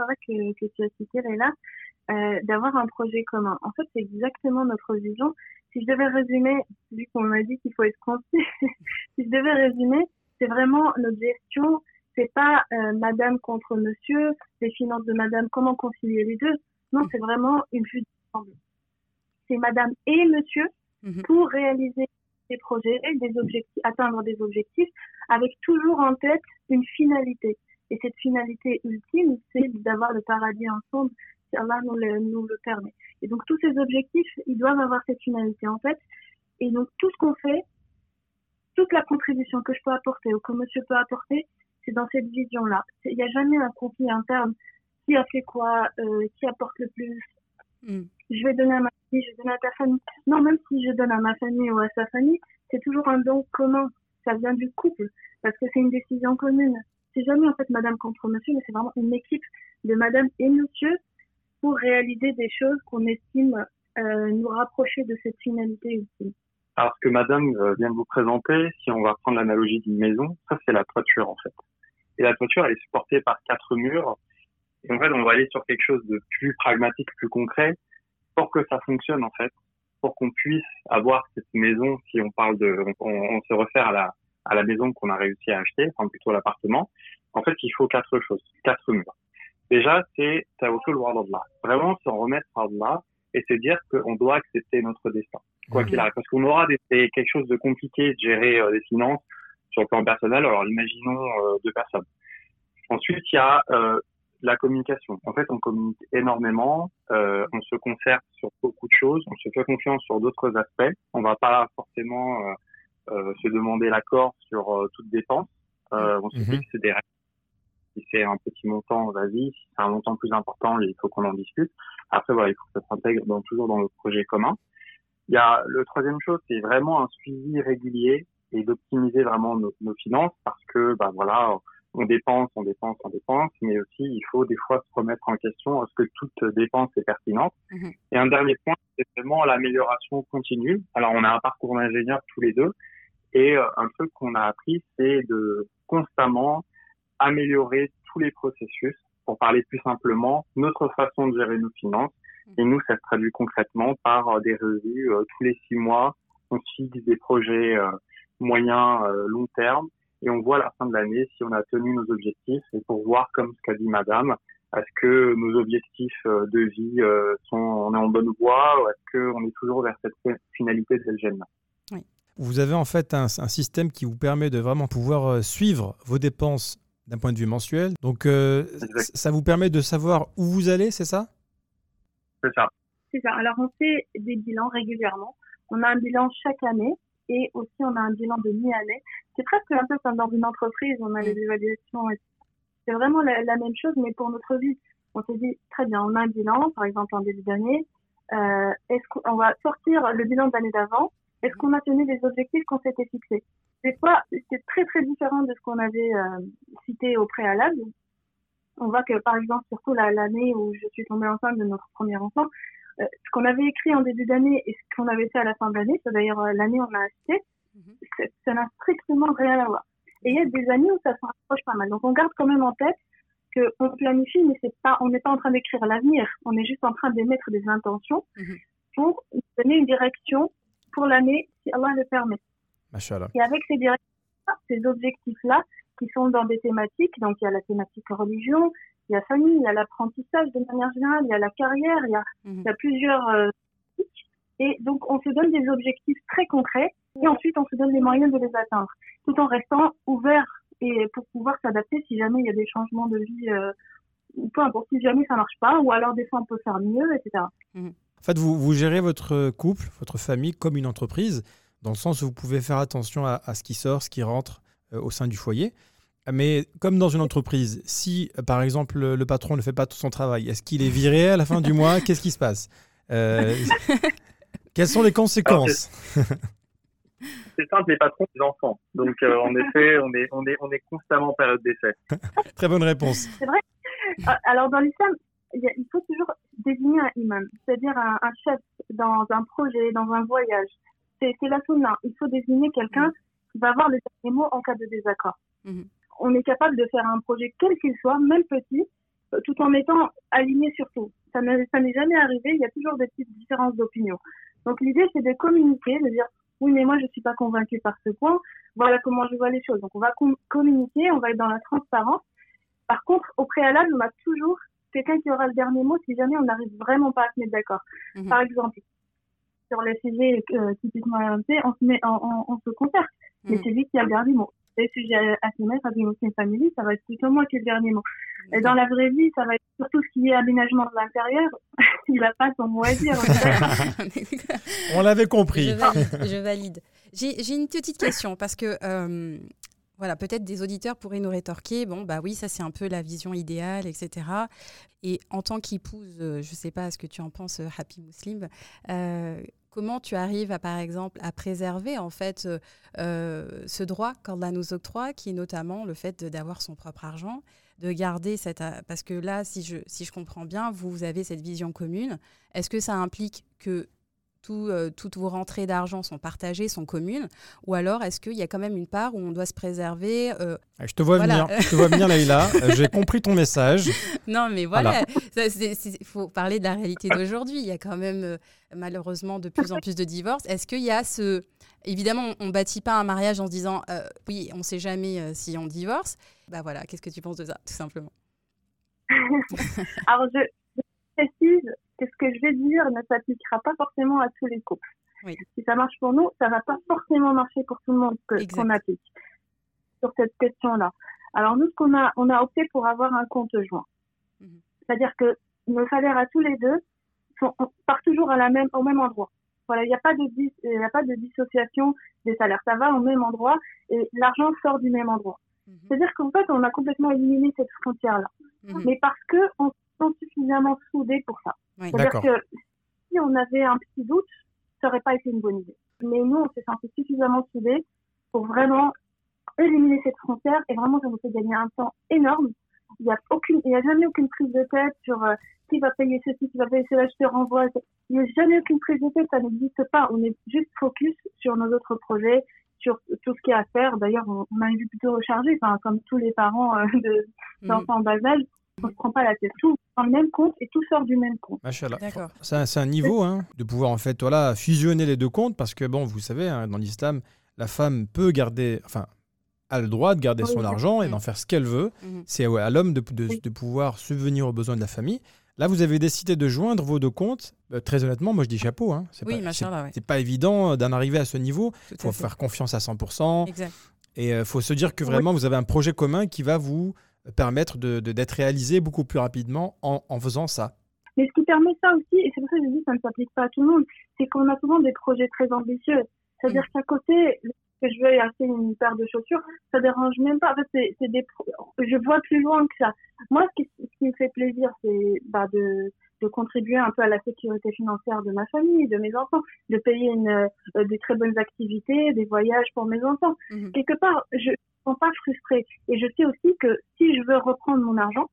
C'est vrai que, que tu as cité, Leïla, euh, d'avoir un projet commun. En fait, c'est exactement notre vision. Si je devais résumer, vu qu'on m'a dit qu'il faut être concis, [laughs] si je devais résumer, c'est vraiment notre gestion. C'est pas euh, madame contre monsieur, les finances de madame, comment concilier les deux. Non, c'est vraiment une vue d'ensemble. C'est madame et monsieur Mhm. pour réaliser des projets, des objectifs, atteindre des objectifs, avec toujours en tête une finalité. Et cette finalité ultime, c'est d'avoir le paradis ensemble, si Allah nous le, nous le permet. Et donc tous ces objectifs, ils doivent avoir cette finalité en tête. Et donc tout ce qu'on fait, toute la contribution que je peux apporter ou que monsieur peut apporter, c'est dans cette vision-là. Il n'y a jamais un conflit interne. Qui a fait quoi euh, Qui apporte le plus? Mm. Je vais donner à ma famille, je vais donner à ta famille. Non, même si je donne à ma famille ou à sa famille, c'est toujours un don commun. Ça vient du couple parce que c'est une décision commune. C'est jamais en fait madame contre monsieur, mais c'est vraiment une équipe de madame et monsieur pour réaliser des choses qu'on estime euh, nous rapprocher de cette finalité ultime. Alors ce que Madame euh, vient de vous présenter, si on va prendre l'analogie d'une maison, ça c'est la toiture en fait. Et la toiture, elle est supportée par quatre murs. Et en fait, on va aller sur quelque chose de plus pragmatique, plus concret, pour que ça fonctionne en fait, pour qu'on puisse avoir cette maison. Si on parle de, on, on se réfère à la à la maison qu'on a réussi à acheter, enfin plutôt l'appartement. En fait, il faut quatre choses, quatre murs. Déjà, c'est tawakkul wa Allah. Vraiment se remettre à Allah et se dire qu'on doit accepter notre destin quoi qu'il arrive. Parce qu'on aura des, des- quelque chose de compliqué de gérer euh, des finances sur le plan personnel. Alors, imaginons euh, deux personnes. Ensuite, il y a euh, la communication. En fait, on communique énormément, euh, on se concerte sur beaucoup de choses, on se fait confiance sur d'autres aspects. On va pas forcément euh, se demander l'accord sur euh, toute dépense. Euh, on se Mhm. fixe des règles. Si c'est un petit montant, vas-y. Si c'est un montant plus important, il faut qu'on en discute. Après, voilà, il faut que ça s'intègre dans, toujours dans le projet commun. Il y a le troisième chose, c'est vraiment un suivi régulier et d'optimiser vraiment nos, nos finances parce que, bah voilà, on dépense, on dépense, on dépense, mais aussi il faut des fois se remettre en question est-ce que toute dépense est pertinente? Mhm. Et un dernier point, c'est vraiment l'amélioration continue. Alors on a un parcours d'ingénieur tous les deux et euh, un truc qu'on a appris, c'est de constamment améliorer tous les processus. Pour parler plus simplement, notre façon de gérer nos finances. Et nous, ça se traduit concrètement par euh, des revues euh, tous les six mois. On fixe des projets euh, moyens, euh, long terme, et on voit à la fin de l'année si on a tenu nos objectifs. Et pour voir, comme ce qu'a dit Madame, est-ce que nos objectifs euh, de vie euh, sont, on est en bonne voie, ou est-ce qu'on est toujours vers cette finalité de Gelna Vous avez en fait un, un système qui vous permet de vraiment pouvoir euh, suivre vos dépenses d'un point de vue mensuel. Donc, euh, ça vous permet de savoir où vous allez, c'est ça? C'est ça. C'est ça. Alors, on fait des bilans régulièrement. On a un bilan chaque année et aussi on a un bilan de mi-année. C'est presque un peu comme dans une entreprise, on a les évaluations. et- C'est vraiment la, la même chose, mais pour notre vie. On se dit, très bien, on a un bilan, par exemple en début d'année. Euh, Est-ce qu'on va sortir le bilan de l'année d'avant Est-ce qu'on a tenu les objectifs qu'on s'était fixés? Des fois, c'est très très différent de ce qu'on avait euh, cité au préalable. On voit que, par exemple, surtout la- l'année où je suis tombée enceinte de notre premier enfant, euh, ce qu'on avait écrit en début d'année et ce qu'on avait fait à la fin de l'année, c'est d'ailleurs euh, l'année où on a acheté, Mhm. ça n'a strictement rien à voir. Et il y a des années où ça se rapproche pas mal. Donc on garde quand même en tête qu'on planifie, mais c'est pas, on n'est pas en train d'écrire l'avenir. On est juste en train d'émettre des intentions Mhm. pour donner une direction pour l'année, si Allah le permet. Machallah. Et avec ces directions, ces objectifs-là, qui sont dans des thématiques, donc il y a la thématique religion, il y a famille, il y a l'apprentissage de manière générale, il y a la carrière, il y a, Mhm. il y a plusieurs euh, thématiques. Et donc on se donne des objectifs très concrets et ensuite on se donne les moyens de les atteindre, tout en restant ouvert et pour pouvoir s'adapter si jamais il y a des changements de vie, euh, ou peu importe, si jamais ça marche pas, ou alors des fois on peut faire mieux, etc. En fait, vous, vous gérez votre couple, votre famille comme une entreprise, dans le sens où vous pouvez faire attention à, à ce qui sort, ce qui rentre euh, au sein du foyer. Mais comme dans une entreprise, si euh, par exemple le, patron ne fait pas tout son travail, est-ce qu'il est viré à la fin du mois? Qu'est-ce qui se passe? Euh, Quelles sont les conséquences? C'est simple, les patrons, c'est les enfants. Donc, euh, en effet, on est, on, est, on est constamment en période d'essai. Très bonne réponse. Ah, Alors, dans l'islam, il faut toujours désigner un imam, c'est-à-dire un, un chef dans un projet, dans un voyage. C'est la sunna. Il faut désigner quelqu'un qui va avoir le dernier mot en cas de désaccord. Mhm. On est capable de faire un projet quel qu'il soit, même petit, euh, tout en étant aligné sur tout. Ça n'est jamais arrivé, il y a toujours des petites différences d'opinion. Donc l'idée, c'est de communiquer, de dire oui, mais moi, je suis pas convaincue par ce point. Voilà comment je vois les choses. Donc, on va com- communiquer, on va être dans la transparence. Par contre, au préalable, on a toujours quelqu'un qui aura le dernier mot si jamais on n'arrive vraiment pas à se mettre d'accord. Mhm. Par exemple, sur les sujets euh, typiquement RMC, on se, met, on, on, on se concerte, mais Mhm. c'est lui qui a le dernier mot. Les sujets à se mettre, à Muslim Family, ça va être plutôt moi qui ai le dernier mot. Et dans la vraie vie, ça va être surtout ce qui est aménagement de l'intérieur. [laughs] Il a pas son mot à dire. [laughs] on l'avait compris. Je valide. j'ai une petite question parce que euh, voilà, peut-être des auditeurs pourraient nous rétorquer. Bon, bah oui, ça c'est un peu la vision idéale, etc. Et en tant qu'épouse, euh, je ne sais pas ce que tu en penses, euh, Happy Muslim. euh, comment tu arrives à, par exemple, à préserver en fait ce droit qu'Allah nous octroie, qui est notamment le fait d'avoir son propre argent, de garder cette parce que là, si je si je comprends bien, vous, vous avez cette vision commune. Est-ce que ça implique que tout, euh, toutes vos rentrées d'argent sont partagées, sont communes Ou alors est-ce qu'il y a quand même une part où on doit se préserver euh, Ah, Je te vois Voilà. venir, je te vois venir, Leïla. [laughs] J'ai compris ton message. Non, mais voilà, il faut parler de la réalité d'aujourd'hui. Il y a quand même euh, malheureusement de plus en plus de divorces. Est-ce qu'il y a ce... Évidemment, on ne bâtit pas un mariage en se disant euh, oui, on ne sait jamais euh, si on divorce. Bah voilà, qu'est-ce que tu penses de ça, tout simplement? [laughs] Alors, je, je précise que ce que je vais dire ne s'appliquera pas forcément à tous les couples. Oui. Si ça marche pour nous, ça va pas forcément marcher pour tout le monde qu'on applique sur cette question-là. Alors nous, ce qu'on a, on a opté pour avoir un compte joint. Mhm. C'est-à-dire que nos salaires à tous les deux sont, on part toujours à la même, au même endroit. Voilà, il n'y a pas de il a pas de dissociation des salaires. Ça va au même endroit et l'argent sort du même endroit. Mhm. C'est-à-dire qu'en fait, on a complètement éliminé cette frontière-là Mhm. mais parce que on suffisamment soudés pour ça. Oui. C'est-à-dire que si on avait un petit doute, ça aurait pas été une bonne idée. Mais nous, on s'est senti suffisamment soudés pour vraiment éliminer cette frontière et vraiment, ça nous fait gagner un temps énorme. Il n'y a aucune, il y a jamais aucune prise de tête sur euh, qui va payer ceci, qui va payer cela, je te renvoie. Il n'y a jamais aucune prise de tête, ça n'existe pas. On est juste focus sur nos autres projets, sur tout ce qu'il y a à faire. D'ailleurs, on, on a une vie plutôt rechargée, enfin, comme tous les parents euh, de, Mhm. d'enfants en bas âge, on se prend pas la tête. Tout dans le même compte et tout sort du même compte. D'accord. C'est un, niveau hein, de pouvoir en fait voilà, fusionner les deux comptes parce que bon, vous savez, hein, dans l'islam, la femme peut garder, enfin, a le droit de garder Oui, son oui. argent et d'en faire ce qu'elle veut. Mhm. C'est ouais, à l'homme de, de- Oui. de pouvoir subvenir aux besoins de la famille. Là, vous avez décidé de joindre vos deux comptes. Euh, très honnêtement, moi je dis chapeau. Hein. C'est Oui, pas, ouais. pas évident euh, d'en arriver à ce niveau. Il faut faire confiance à 100%. Exact. Et il faut se dire que Oui. vraiment, vous avez un projet commun qui va vous permettre de- de- d'être réalisé beaucoup plus rapidement en, en faisant ça. Mais ce qui permet ça aussi, et c'est pour ça que je dis que ça ne s'applique pas à tout le monde, c'est qu'on a souvent des projets très ambitieux. C'est-à-dire qu'à côté, que je veux acheter une paire de chaussures, ça dérange même pas. En fait, c'est, des, je vois plus loin que ça. Moi, ce qui, ce qui me fait plaisir, c'est bah, de, de contribuer un peu à la sécurité financière de ma famille, de mes enfants, de payer une, euh, des très bonnes activités, des voyages pour mes enfants. Mhm. Quelque part, je ne sens pas frustrée. Et je sais aussi que si je veux reprendre mon argent,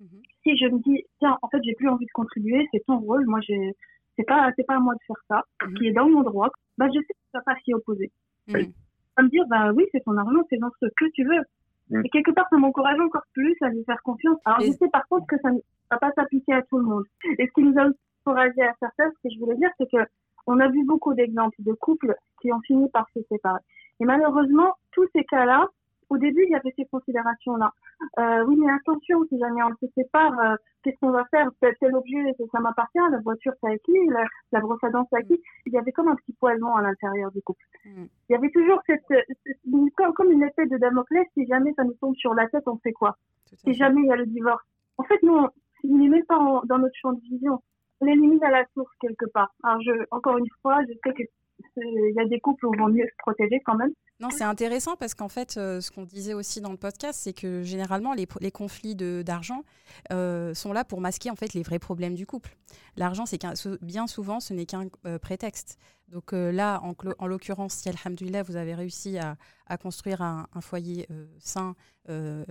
Mhm. si je me dis, tiens, en fait, j'ai plus envie de contribuer, c'est ton rôle, moi, j'ai, c'est pas, c'est pas à moi de faire ça, Mhm. qui est dans mon droit, bah, je sais que tu vas pas s'y opposer. Mhm. À me dire, bah oui, c'est ton argent, c'est dans ce que tu veux. Mhm. Et quelque part, ça m'encourage encore plus à lui faire confiance. Alors, Et- je sais par contre que ça ne va pas s'appliquer à tout le monde. Et ce qui nous a encouragé à faire ça, ce que je voulais dire, c'est que on a vu beaucoup d'exemples de couples qui ont fini par se séparer. Et malheureusement, tous ces cas-là, au début, il y avait ces considérations-là. Euh, oui, mais attention, si jamais on se sépare, euh, qu'est-ce qu'on va faire? Tel tel objet, ça, m'appartient, la voiture, c'est à qui la, la brosse à dents, c'est à qui Il y avait comme un petit poison à l'intérieur du couple. Mhm. Il y avait toujours cette, cette- une- comme, une épée de Damoclès, si jamais ça nous tombe sur la tête, on fait quoi? Si jamais il y a le divorce. En fait, nous, on n'est même pas en- dans notre champ de vision. On l'élimine à la source quelque part. Alors, je, encore une fois, je sais que il y a des couples où il vaut mieux se protéger quand même. Non, c'est intéressant parce qu'en fait, euh, ce qu'on disait aussi dans le podcast, c'est que généralement, les, conflits d'argent euh, sont là pour masquer en fait les vrais problèmes du couple. L'argent, c'est bien souvent, ce n'est qu'un euh, prétexte. Donc euh, là, en, l'occurrence, si Alhamdulillah, vous avez réussi à, à construire un, un foyer euh, sain, euh,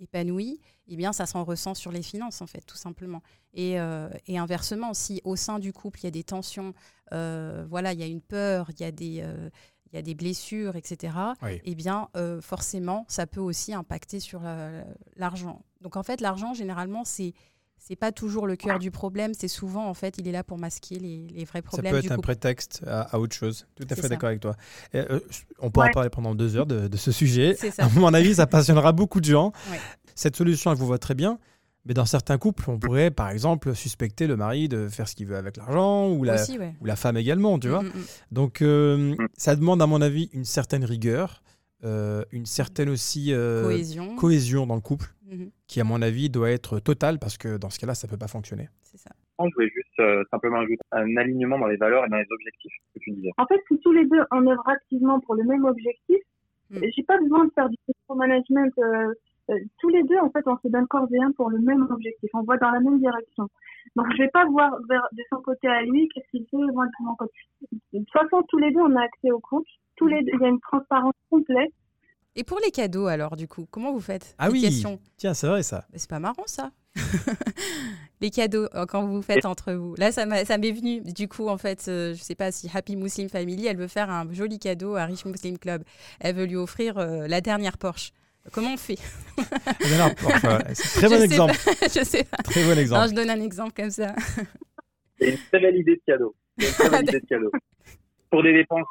épanoui, eh bien, ça s'en ressent sur les finances, en fait, tout simplement. Et, et inversement, si au sein du couple, il y a des tensions, voilà, il y a une peur, il y a des, il y a des blessures, etc., Oui. eh bien, euh, forcément, ça peut aussi impacter sur la- l'argent. Donc, en fait, l'argent, généralement, c'est c'est pas toujours le cœur du problème. C'est souvent, en fait, il est là pour masquer les, les vrais Ça problèmes peut du être un couple. prétexte à, à autre chose. Tout à fait ça. d'accord avec toi. Et, euh, on pourra Ouais. parler pendant deux heures de, de ce sujet. C'est ça. À mon avis, ça passionnera beaucoup de gens. Ouais. Cette solution, elle vous va très bien. Mais dans certains couples, on pourrait, par exemple, suspecter le mari de faire ce qu'il veut avec l'argent ou la, Aussi, ouais. ou la femme également, tu vois. Mm, mm, mm. Donc, euh, Mm. ça demande, à mon avis, une certaine rigueur, euh, une certaine aussi euh, Cohésion. cohésion dans le couple, Mhm, qui, à mon avis, doit être totale parce que dans ce cas-là, ça peut pas fonctionner. c'est ça. Je voulais juste euh, simplement ajouter un alignement dans les valeurs et dans les objectifs que tu disais. En fait, si tous les deux on œuvre activement pour le même objectif, Mm. j'ai pas besoin de faire du management. euh, euh, tous les deux, en fait, on se donne corps et âme pour le même objectif. On va dans la même direction. Donc, je vais pas voir vers, de son côté à lui qu'est-ce qu'il fait, moi de mon côté. De toute façon, tous les deux, on a accès au compte. Tous les deux, il y a une transparence complète. Et pour les cadeaux, alors, du coup, comment vous faites? Ah Les oui. questions Tiens, c'est vrai ça. Mais C'est pas marrant ça. [laughs] les cadeaux euh, quand vous faites entre vous. Là, ça m'a- ça m'est venu. Du coup, en fait, euh, je sais pas si Happy Muslim Family, elle veut faire un joli cadeau à Rich Muslim Club. Elle veut lui offrir euh, la dernière Porsche. Comment on fait? Non, enfin, [laughs] c'est très bon Je sais exemple. pas, Je sais pas. Très bon Non, exemple. je donne un exemple comme ça. C'est une très belle idée de cadeau. C'est une très [laughs] belle idée de cadeau. Pour des dépenses,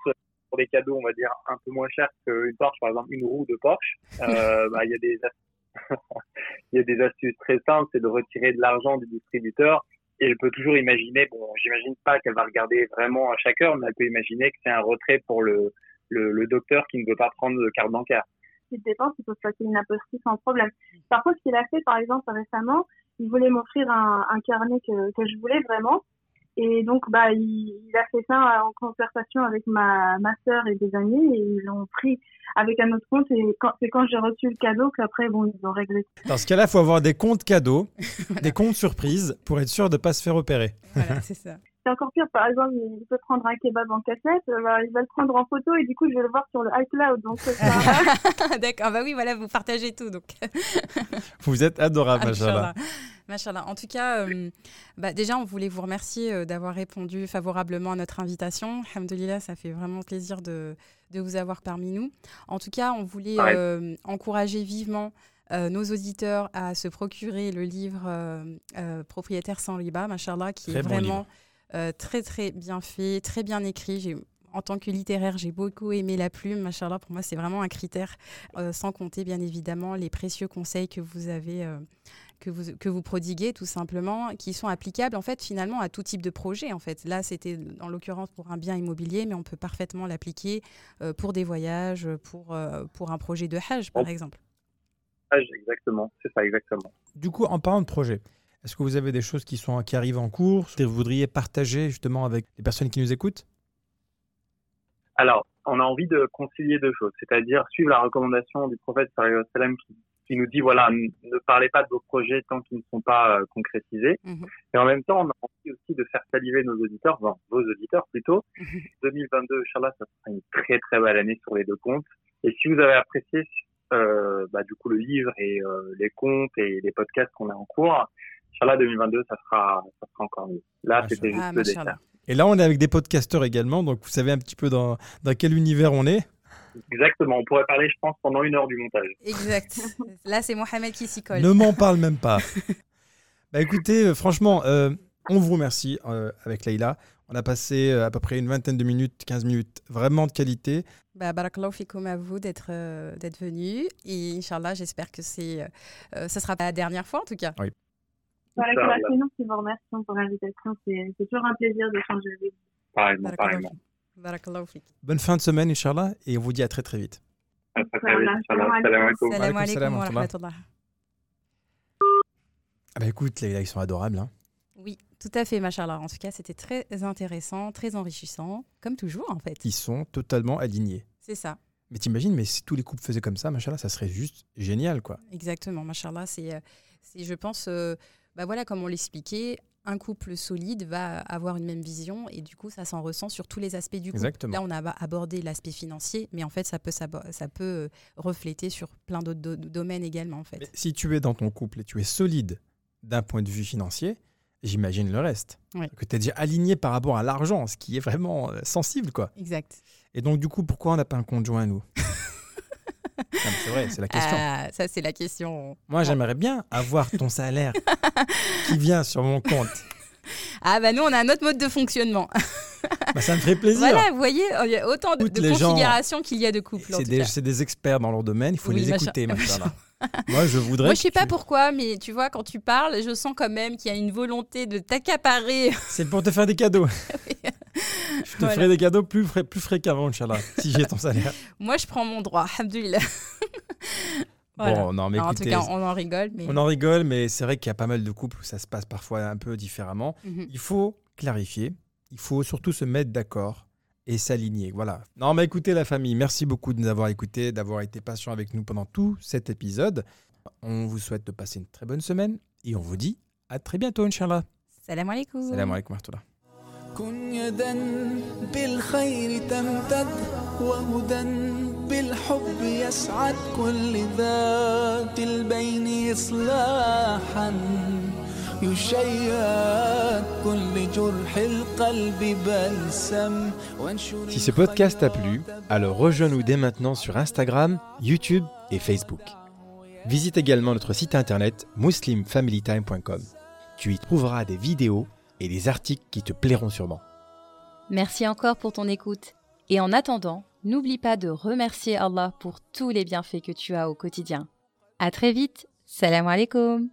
pour des cadeaux, on va dire, un peu moins chers qu'une Porsche, par exemple, une roue de Porsche, euh, [laughs] bah, il y a des astuces- [laughs] il y a des astuces très simples, c'est de retirer de l'argent du distributeur. Et je peux toujours imaginer, bon, j'imagine pas qu'elle va regarder vraiment à chaque heure, mais elle peut imaginer que c'est un retrait pour le, le, le docteur qui ne veut pas prendre de carte bancaire. petites dépenses, il peut se passer une apostille sans problème. Par contre, ce qu'il a fait, par exemple, récemment, il voulait m'offrir un, un carnet que, que je voulais vraiment. Et donc, bah, il, il a fait ça en concertation avec ma, ma sœur et des amis et ils l'ont pris avec un autre compte. Et quand, c'est quand j'ai reçu le cadeau qu'après, bon, ils ont réglé. Dans ce cas-là, il faut avoir des comptes cadeaux, [laughs] des comptes surprises pour être sûr de ne pas se faire opérer. Voilà, [laughs] c'est ça. C'est encore pire, par exemple, il peut prendre un kebab en cassette, euh, bah, il va le prendre en photo et du coup, je vais le voir sur le iCloud. Donc, c'est ça. [laughs] D'accord. Bah oui, voilà, vous partagez tout. Donc. Vous êtes adorable, machallah. Machallah. En tout cas, euh, bah, déjà, on voulait vous remercier euh, d'avoir répondu favorablement à notre invitation. Alhamdulillah, ça fait vraiment plaisir de, de vous avoir parmi nous. En tout cas, on voulait Ouais. euh, encourager vivement euh, nos auditeurs à se procurer le livre euh, euh, Propriétaire sans riba, machallah, qui Très est bon vraiment très, très bien fait, très bien écrit. En tant que littéraire, j'ai beaucoup aimé la plume. Machallah, pour moi, c'est vraiment un critère, sans compter bien évidemment les précieux conseils que vous avez, que, vous, que vous prodiguez tout simplement, qui sont applicables en fait finalement à tout type de projet. En fait, là, c'était en l'occurrence pour un bien immobilier, mais on peut parfaitement l'appliquer euh, pour des voyages, pour, euh, pour un projet de Hajj, par exemple. Ah, Exactement, c'est ça, exactement. Du coup, en parlant de projet, est-ce que vous avez des choses qui, sont, qui arrivent en cours que vous voudriez partager justement avec les personnes qui nous écoutent? Alors, on a envie de concilier deux choses, c'est-à-dire suivre la recommandation du prophète qui, qui nous dit voilà, ne parlez pas de vos projets tant qu'ils ne sont pas euh, concrétisés. Mhm. Et en même temps, on a envie aussi de faire saliver nos auditeurs, enfin, vos auditeurs plutôt. [laughs] 2022, Inch'Allah, ça sera une très très belle année sur les deux comptes. Et si vous avez apprécié euh, bah, du coup le livre et euh, les comptes et les podcasts qu'on a en cours, Inch'Allah 2022, ça sera, ça sera encore mieux. Là, Ah, c'était juste Ah, le dessert. Et là, on est avec des podcasteurs également, donc vous savez un petit peu dans, dans quel univers on est. Exactement. On pourrait parler, je pense, pendant une heure du montage. Exact. [laughs] Là, c'est Mohamed qui s'y colle. Ne m'en parle même pas. [laughs] bah écoutez, euh, franchement, euh, on vous remercie euh, avec Leïla. On a passé euh, à peu près une vingtaine de minutes, 15 minutes, vraiment de qualité. Bah, barakallahu fikoum à vous d'être euh, d'être venu. Et Inch'Allah, j'espère que c'est, ça sera pas la dernière fois en tout cas. Voilà, Inch'Allah. c'est nous vous remercions pour l'invitation. C'est toujours un plaisir d'échanger avec vous. Pareillement, pareillement. Fik. Barakallahu fik. Bonne fin de semaine, Inch'Allah, et on vous dit à très très vite. À très, très vite, Voilà. Inch'Allah. Salam alaikum. Wa rahmatullah. Ah bah écoute, Leïla, ils sont adorables. hein. Oui, tout à fait, machallah. En tout cas, c'était très intéressant, très enrichissant, comme toujours en fait. Ils sont totalement alignés. C'est ça. Mais t'imagines, mais si tous les couples faisaient comme ça, machallah, ça serait juste génial, quoi. Exactement, machallah, c'est, euh, c'est, je pense, euh, bah voilà, comme on l'expliquait, un couple solide va avoir une même vision et du coup, ça s'en ressent sur tous les aspects du couple. Exactement. Là, on a ab- abordé l'aspect financier, mais en fait, ça peut, s'abo- ça peut euh, refléter sur plein d'autres do- domaines également, en fait. Mais si tu es dans ton couple et tu es solide d'un point de vue financier, j'imagine le reste. Ouais. Que tu es déjà aligné par rapport à l'argent, ce qui est vraiment euh, sensible, quoi. Exact. Et donc, du coup, pourquoi on n'a pas un conjoint, nous? C'est vrai, c'est la question. Ah, ça, c'est la question. Moi, j'aimerais bien avoir ton salaire [laughs] qui vient sur mon compte. Ah, bah nous, on a un autre mode de fonctionnement. Bah, ça me ferait plaisir. Voilà, vous voyez, il y a autant de, de configurations qu'il y a de couples. C'est des, experts dans leur domaine, il faut Oui, les écouter, machallah. Moi, je voudrais. Moi, je sais pas tu- pourquoi, mais tu vois, quand tu parles, je sens quand même qu'il y a une volonté de t'accaparer. C'est pour te faire des cadeaux. [laughs] [laughs] je te Voilà. ferai des cadeaux plus, fré- plus fréquemment, Inch'Allah, [laughs] si j'ai ton salaire. Moi, je prends mon droit. [laughs] Voilà. Bon, non, mais Alors, en tout écoutez, cas, on en rigole, mais. on en rigole, mais c'est vrai qu'il y a pas mal de couples où ça se passe parfois un peu différemment. Mhm. Il faut clarifier, il faut surtout se mettre d'accord et s'aligner. Voilà. Non, mais écoutez la famille, merci beaucoup de nous avoir écoutés, d'avoir été patient avec nous pendant tout cet épisode. On vous souhaite de passer une très bonne semaine et on vous dit à très bientôt, Inch'Allah. Salam alaikum. Salam alaikum. كن يدا بالخير تمتد وهدى بالحب يسعد كل ذات البين إصلاحا يشيد كل جرح القلب بلسم وانشر Si ce podcast t'a plu, alors rejoins-nous dès maintenant sur Instagram, YouTube et Facebook. Visite également notre site internet muslimfamilytime.com. Tu y trouveras des vidéos et des articles qui te plairont sûrement. Merci encore pour ton écoute. Et en attendant, n'oublie pas de remercier Allah pour tous les bienfaits que tu as au quotidien. À très vite. Salam alaikum.